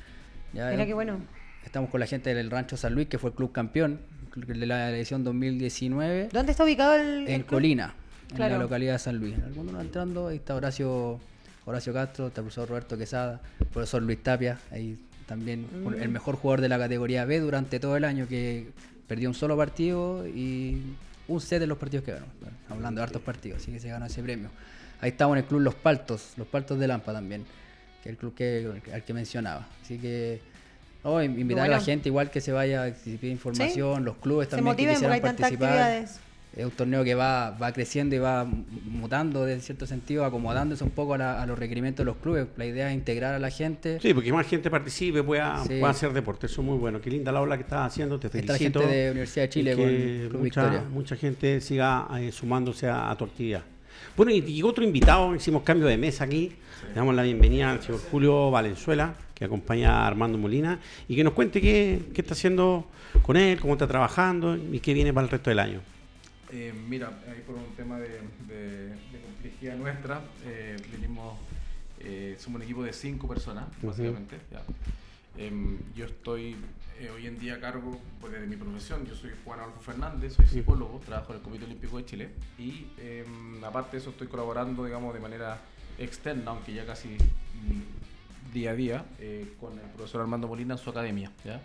Ya, Mira qué bueno. Estamos con la gente del Rancho San Luis, que fue el club campeón el de la edición 2019, ¿Dónde está ubicado el, el en club? Colina, en la localidad de San Luis. Algunos no entrando, ahí está Horacio, Horacio Castro, está el profesor Roberto Quesada, el profesor Luis Tapia, ahí también Mm. el mejor jugador de la categoría B durante todo el año, que perdió un solo partido y un set de los partidos que ganó. Bueno, hablando de hartos partidos, así que se ganó ese premio. Ahí estamos en el club Los Paltos, Los Paltos de Lampa también, que es el club que, al que mencionaba. Así que invitar a la gente igual que se vaya, si pide información, los clubes también que hay quisieran participar. Es un torneo que va, va creciendo y va mutando de cierto sentido, acomodándose un poco a, la- a los requerimientos de los clubes. La idea es integrar a la gente. Sí, porque más gente participe, pueda, Sí. pueda hacer deporte. Eso es muy bueno. Qué linda la ola que estás haciendo. Te Está felicito. gente de Universidad de Chile con el Club mucha, Victoria. mucha gente siga eh, sumándose a, a tu actividad. Bueno, y, otro invitado, hicimos cambio de mesa aquí. Le damos la bienvenida al señor Julio Valenzuela, que acompaña a Armando Molina, y que nos cuente qué, qué está haciendo con él, cómo está trabajando y qué viene para el resto del año. Eh, mira, ahí por un tema de, de- de complejidad nuestra, eh, venimos, eh, somos un equipo de cinco personas, básicamente. ya. Em, yo estoy eh, hoy en día a cargo pues, de mi profesión, yo soy Juan Adolfo Fernández, soy psicólogo, trabajo en el Comité Olímpico de Chile y em, aparte de eso estoy colaborando, digamos, de manera externa, aunque ya casi mm, día a día con el profesor Armando Molina en su academia. ¿ya?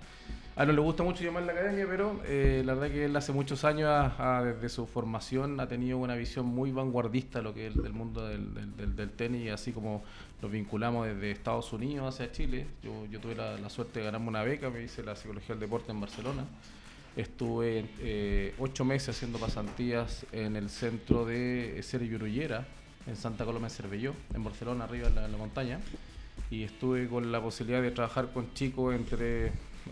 A no le gusta mucho llamar la academia, pero eh, la verdad que él hace muchos años, ha- ha- desde su formación, ha tenido una visión muy vanguardista de lo que es el- del mundo del, del- del- tenis, así como nos vinculamos desde Estados Unidos hacia Chile. Yo, yo tuve la, la suerte de ganarme una beca, me hice la psicología del deporte en Barcelona. Estuve eh, ocho meses haciendo pasantías en el centro de Sergio Urullera, en Santa Coloma de Cervelló, en Barcelona, arriba en la, en la montaña. Y estuve con la posibilidad de trabajar con chicos entre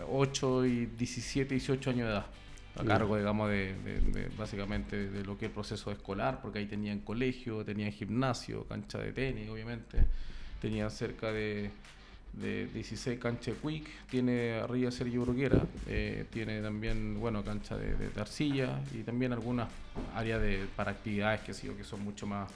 8 y 17, 18 años de edad. A cargo, digamos, de, de- de- básicamente de lo que es el proceso escolar, porque ahí tenían colegio, tenían gimnasio, cancha de tenis, obviamente. Tenían cerca de, de 16 canchas de quick, tiene arriba Sergio Bruguera, eh, tiene también, bueno, cancha de, de- de arcilla y también algunas áreas de, para actividades que, sí, que son mucho más,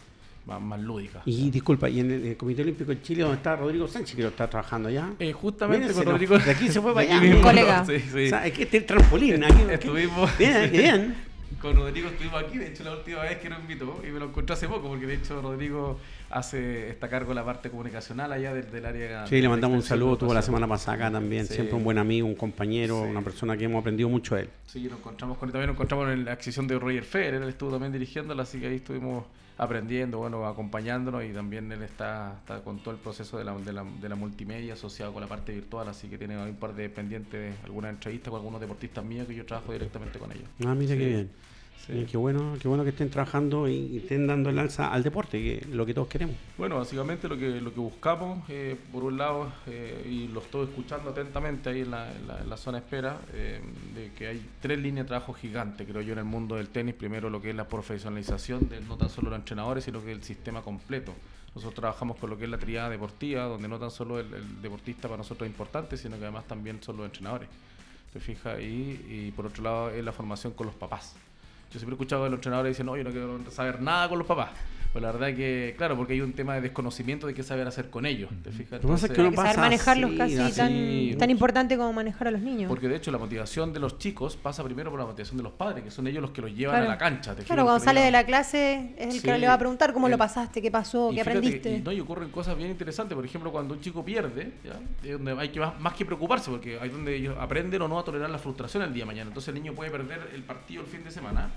más, más lúdicas. Y disculpa, y en el, el Comité Olímpico de Chile, donde está Rodrigo Sánchez, que lo está trabajando allá. Eh, justamente Mírense, con no, Rodrigo. de aquí se fue para allá. Mismo, Colega. Sí, sí. O sea, es que este es el trampolín. Aquí, Estuvimos. Bien, bien. Con Rodrigo estuvimos aquí, de hecho la última vez que nos invitó y me lo encontré hace poco, porque de hecho Rodrigo hace está a cargo de la parte comunicacional allá del, del área. Sí, le mandamos un saludo, tuvo la semana pasada acá también, Sí. siempre un buen amigo, un compañero, Sí. una persona que hemos aprendido mucho de él. Sí, nos encontramos con él, también nos encontramos en la adquisición de Roger Federer, él estuvo también dirigiéndola, así que ahí estuvimos aprendiendo, bueno, acompañándonos y también él está, está con todo el proceso de la, de, la, de la multimedia asociado con la parte virtual, así que tiene un par de pendientes algunas entrevistas con algunos deportistas míos que yo trabajo directamente con ellos. Ah, mira qué bien. Sí. Qué bueno, qué bueno que estén trabajando y, y estén dando el alza al deporte, que es lo que todos queremos. Bueno, básicamente lo que, lo que buscamos, eh, por un lado, eh, y lo estoy escuchando atentamente ahí en la, en la- en la zona de espera, eh, de que hay tres líneas de trabajo gigantes, creo yo, en el mundo del tenis. Primero, lo que es la profesionalización de no tan solo los entrenadores, sino que el sistema completo. Nosotros trabajamos con lo que es la triada deportiva, donde no tan solo el, el deportista para nosotros es importante, sino que además también son los entrenadores. ¿Te fijas? Y, y por otro lado, es la formación con los papás. Yo siempre he escuchado a los entrenadores dicen, no, yo no quiero saber nada con los papás. Pues la verdad que, claro, porque hay un tema de desconocimiento de qué saber hacer con ellos. ¿te fijas? Lo que pasa es que Entonces- no que saber pasa manejarlos así, casi así. tan, tan importante como manejar a los niños. Porque de hecho la motivación de los chicos pasa primero por la motivación de los padres, que son ellos los que los llevan Claro. a la cancha. ¿te Claro, cuando Que sale de la clase es el que le va a preguntar cómo El- lo pasaste, qué pasó, Y qué aprendiste. Y, no, y ocurren cosas bien interesantes. Por ejemplo, cuando un chico pierde, ¿ya? Es donde hay que más, más que preocuparse, porque hay donde ellos aprenden o no a tolerar la frustración el día de mañana. Entonces el niño puede perder el partido el fin de semana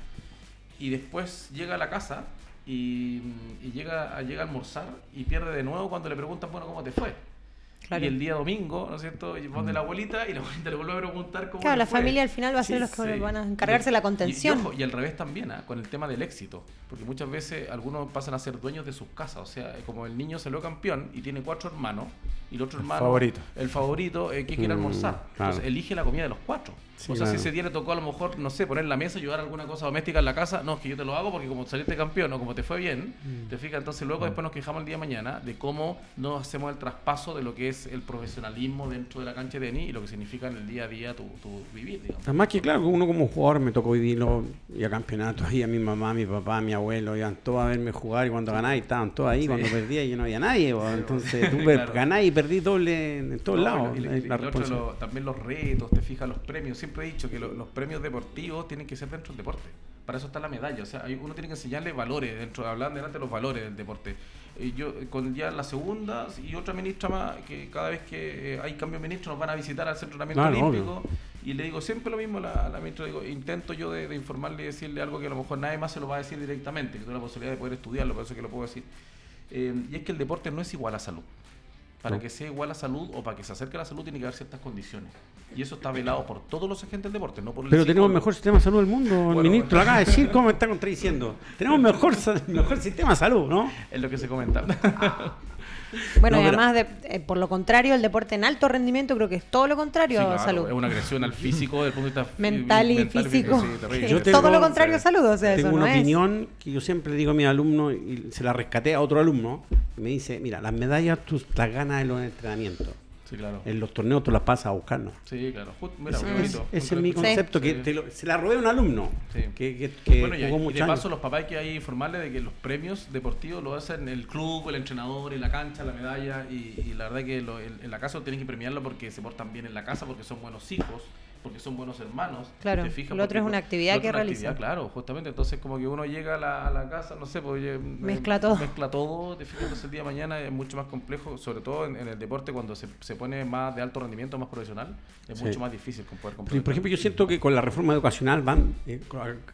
y después llega a la casa y, y llega, llega a almorzar y pierde de nuevo cuando le preguntan, bueno, ¿cómo te fue? Claro. Y el día domingo, ¿no es cierto? Y van de la abuelita y la abuelita le vuelve a preguntar cómo Claro, le la fue. familia al final va a ser Sí, los que sí. van a encargarse de la contención. Y, ojo, y al revés también, ¿ah? con el tema del éxito. Porque muchas veces algunos pasan a ser dueños de sus casas. O sea, como el niño salió campeón y tiene cuatro hermanos, y el otro hermano, favorito. el favorito, eh, que quiere Mm, almorzar. claro. Entonces elige la comida de los cuatro. Sí, o sea, claro. si ese día le tocó a lo mejor, no sé, poner la mesa, ayudar a alguna cosa doméstica en la casa, no, es que yo te lo hago porque como saliste campeón o como te fue bien, Mm. te fijas, entonces luego después nos quejamos el día de mañana de cómo no hacemos el traspaso de lo que es el profesionalismo dentro de la cancha de tenis y lo que significa en el día a día tu, tu vivir, digamos. Además que claro, uno como jugador me tocó vivirlo y a campeonatos ahí a mi mamá, mi papá, mi abuelo, iban todos a verme jugar y cuando ganaba y estaban todos ahí, cuando perdía y no había nadie, entonces <laughs> tú Claro. ganás y perdí doble en todos No, lados. y y la otro, lo- también los retos, te fijas, los premios. Siempre he dicho que lo- los premios deportivos tienen que ser dentro del deporte. Para eso está la medalla. O sea, uno tiene que enseñarle valores dentro, hablar delante de los valores del deporte. Y yo, eh, con ya la segunda y otra ministra más, que cada vez que eh, hay cambio de ministro nos van a visitar al Centro de Entrenamiento Claro, Olímpico. Y le digo siempre lo mismo a la, ministra. Digo, intento yo de, de informarle y decirle algo que a lo mejor nadie más se lo va a decir directamente, que tengo la posibilidad de poder estudiarlo, por eso que lo puedo decir. Eh, y es que el deporte no es igual a salud. Para No. que sea igual a salud o para que se acerque a la salud tiene que haber ciertas condiciones. Y eso está velado por todos los agentes del deporte, no por el Pero tenemos el mejor sistema de salud del mundo, el Bueno, ministro bueno. lo acaba de decir, ¿cómo me está contradiciendo? Tenemos mejor, mejor sistema de salud, ¿no? Es lo que se comenta. Bueno, No, y pero- además, de, eh, por lo contrario, el deporte en alto rendimiento creo que es todo lo contrario Sí, a claro, salud. Es una agresión al físico desde el punto de vista <laughs> Mental y físico. sí, terrible. Yo Es <laughs> tengo- todo lo contrario a salud, o sea, Tengo eso una no es. opinión que yo siempre digo a mis alumnos y se la rescaté a otro alumno. y me dice, mira, las medallas tú las ganas en los entrenamientos. Sí, claro. En los torneos tú las pasas a buscar, ¿no? Sí, claro. Mira, Ese, es- bonito. ese es mi Sí. concepto, que te lo- se la robé a un alumno Sí. que, que, que bueno, y, jugó y muchos de años. paso los papás hay que ahí informarles de que los premios deportivos lo hacen el club, el entrenador, y la cancha, la medalla y, y la verdad que lo- en, en la casa tienen que premiarlo porque se portan bien en la casa, porque son buenos hijos, porque son buenos hermanos. Claro, ¿te fijas? lo otro es una actividad que realiza. Claro, justamente. Entonces, como que uno llega a la, a la casa, no sé, pues Mezcla eh, todo. Mezcla todo. Te fijas, entonces el día de mañana es mucho más complejo, sobre todo en, en el deporte cuando se, se pone más de alto rendimiento, más profesional, es Sí. mucho más difícil poder Por, complementar. por ejemplo, yo siento que con la reforma educacional van, eh,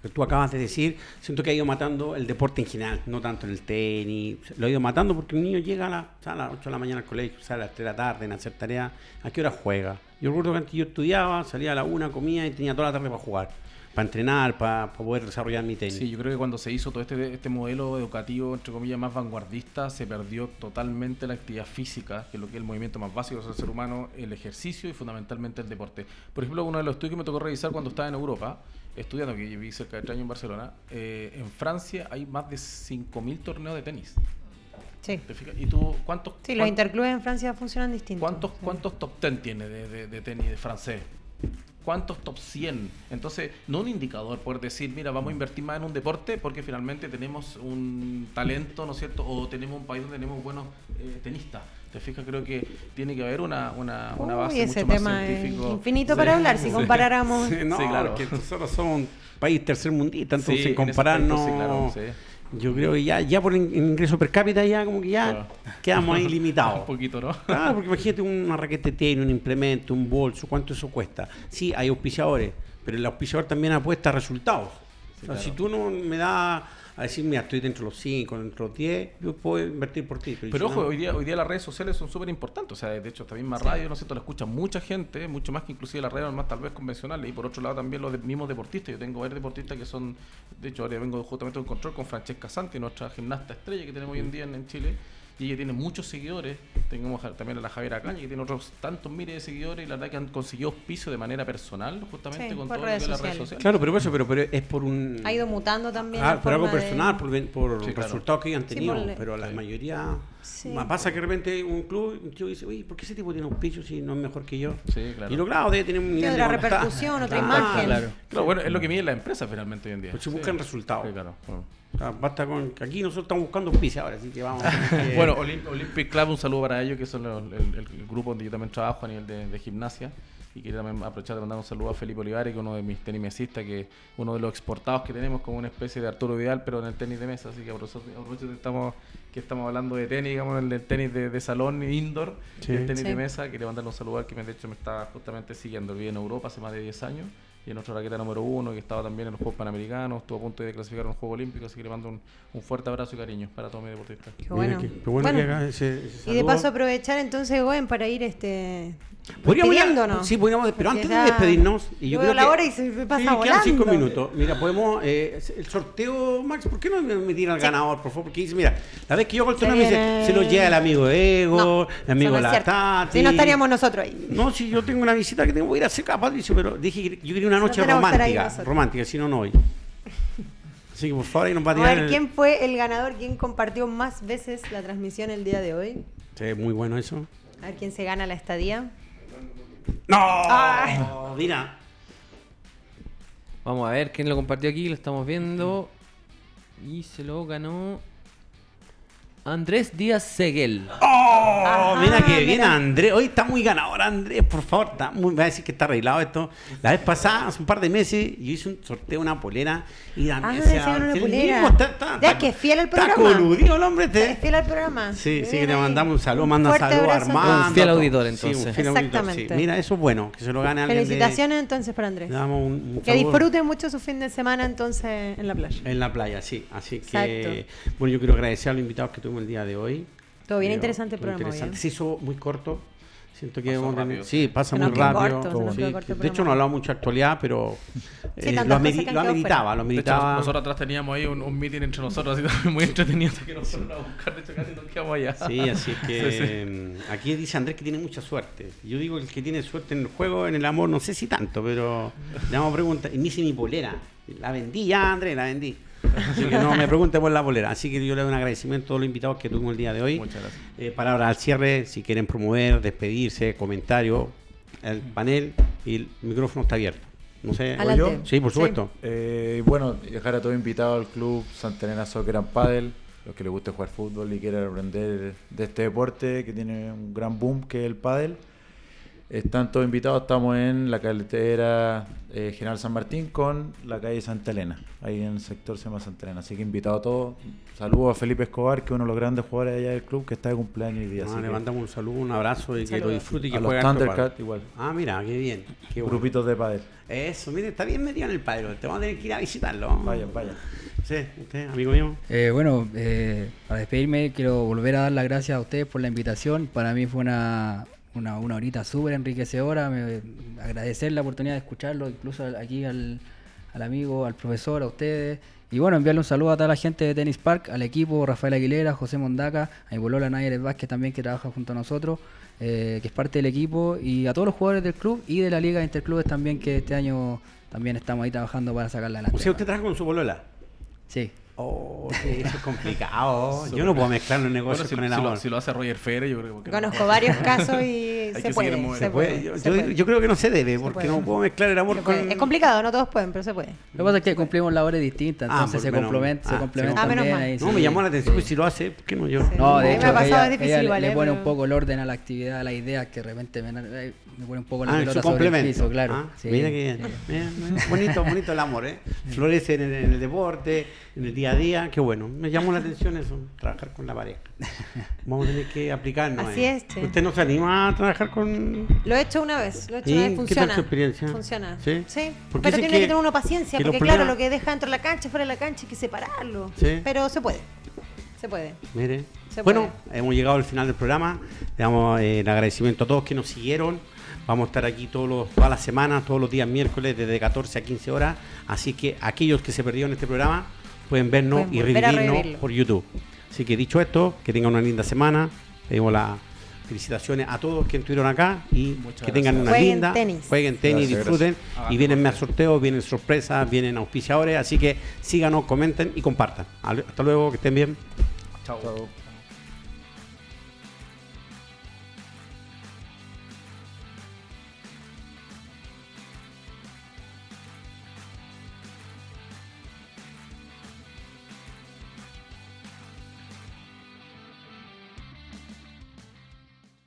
que tú acabas de decir, siento que ha ido matando el deporte en general, no tanto en el tenis, lo ha ido matando porque un niño llega a, la- a las 8 de la mañana al colegio, sale a las 3 de la tarde en hacer tareas, ¿a qué hora juega? Yo recuerdo que antes yo estudiaba, salía a la una, comía y tenía toda la tarde para jugar, para entrenar, para, poder desarrollar mi tenis. Sí, yo creo que cuando se hizo todo este, este modelo educativo, entre comillas, más vanguardista, se perdió totalmente la actividad física, que es lo que es el movimiento más básico del ser humano, el ejercicio y fundamentalmente el deporte. Por ejemplo, uno de los estudios que me tocó revisar cuando estaba en Europa, estudiando, que viví cerca de tres años en Barcelona, eh, en Francia hay más de 5.000 torneos de tenis. Sí. ¿Y tú cuántos, Sí, los interclubes en Francia funcionan distintos. cuántos, Sí. cuántos top 10 tiene de, de- de tenis de francés? ¿Cuántos top 100? Entonces, no un indicador por decir, mira, vamos a invertir más en un deporte porque finalmente tenemos un talento, ¿no es cierto? O tenemos un país donde tenemos buenos eh, tenistas. ¿Te fijas? Creo que tiene que haber una, una, una Uy, base ese mucho más tema es científico. infinito Sí. para hablar si Sí. comparáramos. Sí, no, Sí, claro. que nosotros somos un país tercermundista, entonces en compararnos, aspecto, sí, claro, sí. Yo creo que ya, ya por in- ingreso per cápita ya como que ya Claro. quedamos ahí <laughs> limitados. Un poquito, ¿no? Claro, porque imagínate una raqueta de tenis, un implemento, un bolso, ¿cuánto eso cuesta? Sí, hay auspiciadores, pero el auspiciador también apuesta a resultados. O sea, claro. Si tú no me das a decir, mira, estoy dentro de los 5, dentro de los 10, yo puedo invertir por ti. Pero ojo, no- hoy día, hoy día las redes sociales son súper importantes. O sea, de hecho, esta misma radio, ¿no es cierto? La escucha mucha gente, mucho más que inclusive las redes más tal vez convencionales. Y por otro lado también los de- mismos deportistas. Yo tengo varios deportistas que son, de hecho, ahora vengo justamente de un control con Francesca Santi, nuestra gimnasta estrella que tenemos hoy en día en, en Chile. Y ella tiene muchos seguidores. Tenemos también a la Javiera Caña, que tiene otros tantos miles de seguidores. Y la verdad que han conseguido auspicio de manera personal, justamente Sí, con todo lo que redes es las redes sociales. sociales. Claro, pero eso, pero, pero es por un... Ha ido mutando también. Ah, por algo de- personal, por, por Sí, claro. resultados que hayan Sí, tenido, por pero la Sí. mayoría... Sí. Me pasa que de repente un club, un tío dice, oye, ¿por qué ese tipo tiene auspicio si no es mejor que yo? Sí, claro. Y lo claro, debe tener un nivel otra de repercusión, otra Claro. imagen. Claro. Claro, bueno, es lo que mide la empresa finalmente hoy en día. Pues se Sí. buscan resultados. Sí, claro. Bueno. O sea, basta con que aquí nosotros estamos buscando auspicio ahora, así que vamos. <laughs> que- Bueno, Olymp- Olympic Club, un saludo para ellos, que son los- el, el- el grupo donde yo también trabajo a nivel de, de gimnasia. Y quería también aprovechar de mandar un saludo a Felipe Olivares, que es uno de mis tenismesistas, que es uno de los exportados que tenemos como una especie de Arturo Vidal, pero en el tenis de mesa. Así que aprovecho que estamos, que estamos hablando de tenis, digamos, el, el tenis de, de salón, indoor, Sí. y el tenis Sí. de mesa. Quería mandarle un saludo al que me, de hecho me está justamente siguiendo. Vive en Europa hace más de 10 años. Y en nuestra raqueta número uno, que estaba también en los Juegos Panamericanos, estuvo a punto de clasificar a un Juego Olímpico, así que le mando un, un fuerte abrazo y cariño para todos mis deportistas. Qué bueno. que- qué bueno Bueno, que haga ese- ese y de paso aprovechar entonces, Goen, para ir este Podríamos. Sí, podríamos, pero antes de despedirnos. Y yo creo la que- hora y se me pasa Sí, quedan volando. cinco minutos. Mira, podemos. eh, el sorteo, Max, ¿por qué no me, tira al ganador, por favor? Porque dice, mira, la vez que yo hago el me dice, se lo lleva el amigo Ego, No, el amigo no es La cierto. Tati. Si no estaríamos nosotros ahí. No, si yo tengo una visita que tengo que ir a hacer Patricio, pero dije que yo quería una No noche romántica. Romántica, si no, no voy. Así que por favor, ahí nos va a tirar. a ver el- quién fue el ganador, quién compartió más veces la transmisión el día de hoy. Sí, muy bueno eso. A ver quién se gana la estadía. ¡No! Ay. Mira. Vamos a ver quién lo compartió aquí, lo estamos viendo. Y se lo ganó Andrés Díaz Seguel. ¡Oh! Ajá, mira que bien. Andrés. Hoy está muy ganador Andrés, por favor. Está muy, va a decir que está arreglado esto. La vez pasada, hace un par de meses, yo hice un sorteo de una polera y Ah, Andrés se ganó una polera. mismo está, está- Ya, está- que fiel al Está programa. coludido el hombre. este. ¿Es fiel al programa? Sí, sí, que le mandamos un saludo, manda Fuerte saludos a. Armando. Un fiel auditor, Sí, entonces. un fiel auditor, sí. Exactamente. Mira, eso es bueno, que se lo gane alguien de- Felicitaciones entonces para Andrés. Le damos un, un Que saludo. disfrute mucho su fin de semana entonces en la playa. En la playa, sí. Así que, Exacto. bueno, yo quiero agradecer a los invitados que tuvimos el día de hoy. Todo bien Creo, interesante el programa. interesante. Se hizo muy corto. Siento que Pasó hemos tenido- rápido. Sí, pasa muy rápido. corto, Sí, corto de hecho, no hablamos mucho de actualidad, pero eh, lo, ameri- que lo ameritaba. De hecho, nosotros atrás teníamos ahí un, un meeting entre nosotros, así también <laughs> muy entretenido, que nos fueron a buscar, de hecho casi nos quedamos allá. Sí, así <laughs> que Sí, sí. eh, aquí dice Andrés que tiene mucha suerte. Yo digo el que tiene suerte en el juego, en el amor, no sé si tanto, pero le vamos a preguntar. Y me dice mi polera. La vendí ya, Andrés, la vendí. Así que no me pregunte por la polera. Así que yo le doy un agradecimiento a todos los invitados que tuvimos el día de hoy. Muchas gracias. Eh, palabras al cierre, si quieren promover, despedirse, comentario, el panel y el micrófono está abierto. No sé. Yo? Sí, por Sí. supuesto. Eh, bueno, dejar a todos invitados al club Santa Elena Soccer and Paddle, los que les guste jugar fútbol y quieran aprender de este deporte que tiene un gran boom que es el pádel. Están todos invitados, estamos en la carretera eh, General San Martín con la calle Santa Elena. Ahí en el sector se llama Santa Elena. Así que invitado a todos. Saludos a Felipe Escobar, que es uno de los grandes jugadores allá del club, que está de cumpleaños hoy día. Ah, así le mandamos un saludo, un abrazo y que lo disfrute y que a los pádel. igual. Ah, mira, qué bien. Qué bueno. Grupitos de padel. Eso, mire, está bien metido en el padre. Te vamos a tener que ir a visitarlo. Vaya, vaya. Sí, usted, amigo mío. Eh, bueno, eh, para despedirme quiero volver a dar las gracias a ustedes por la invitación. Para mí fue una, una, una horita súper enriquecedora. Me, agradecer la oportunidad de escucharlo, incluso aquí al, al amigo, al profesor, a ustedes. Y bueno, enviarle un saludo a toda la gente de Tennis Park, al equipo, Rafael Aguilera, José Mondaca, a mi bolola Nayer Vázquez también que trabaja junto a nosotros, eh, que es parte del equipo, y a todos los jugadores del club y de la Liga de Interclubes también, que este año también estamos ahí trabajando para sacarla adelante. O sea, usted trabaja con su polola. Sí. Oh, eso es complicado. <laughs> Yo no puedo mezclar los Bueno, negocios si, con el si lo, amor. si lo hace Roger Federer, yo creo que... Conozco varios <laughs> casos y Hay se que puede, se puede. Yo, se yo- puede. yo creo que no se debe, porque no puedo mezclar el amor con. Es complicado, no todos pueden, pero se puede. Lo que pasa es que cumplimos labores distintas, Ah, entonces se menos- complementa, ah, se se complementa Ah, menos mal. No, sí. me llamó la atención, Sí. pues si lo hace, ¿por qué no yo? Sí. No, de me hecho, ha pasado, ella, es difícil ella le- ¿eh? pone un poco el orden a la actividad, a la idea, que de repente me, eh, me pone un poco la Ah, pelota su sobre el complemento. piso, claro. Ah. Mira que bien. Bonito, bonito el amor, ¿eh? Florece en el, en el deporte, en el día a día. Qué bueno. Me llamó la atención eso, trabajar con la pareja. <laughs> Vamos a tener que aplicarnos. Así ahí. es, sí. ¿Usted no se anima a trabajar con.? Lo he hecho una vez, lo he hecho ¿Y una vez, qué tal funciona. su experiencia? Funciona. ¿Sí? Sí. Pero tiene que- que, tener uno paciencia, porque claro, problemas- lo que deja dentro de la cancha, fuera de la cancha, hay que separarlo. Sí. Pero se puede. Se puede. Mire. Se bueno, puede. hemos llegado al final del programa. Le damos eh, el agradecimiento a todos que nos siguieron. Vamos a estar aquí todos los, todas las semanas, todos los días miércoles, desde 14 a 15 horas. Así que aquellos que se perdieron este programa pueden vernos Pueden y revivirnos por YouTube. Así que dicho esto, que tengan una linda semana. Pedimos las felicitaciones a todos que estuvieron acá y Muchas que tengan gracias. una Jueguen linda. tenis. Jueguen tenis, Gracias, disfruten. gracias. Y vienen más sorteos, vienen sorpresas, vienen auspiciadores. Así que síganos, comenten y compartan. Hasta luego, que estén bien. Chao.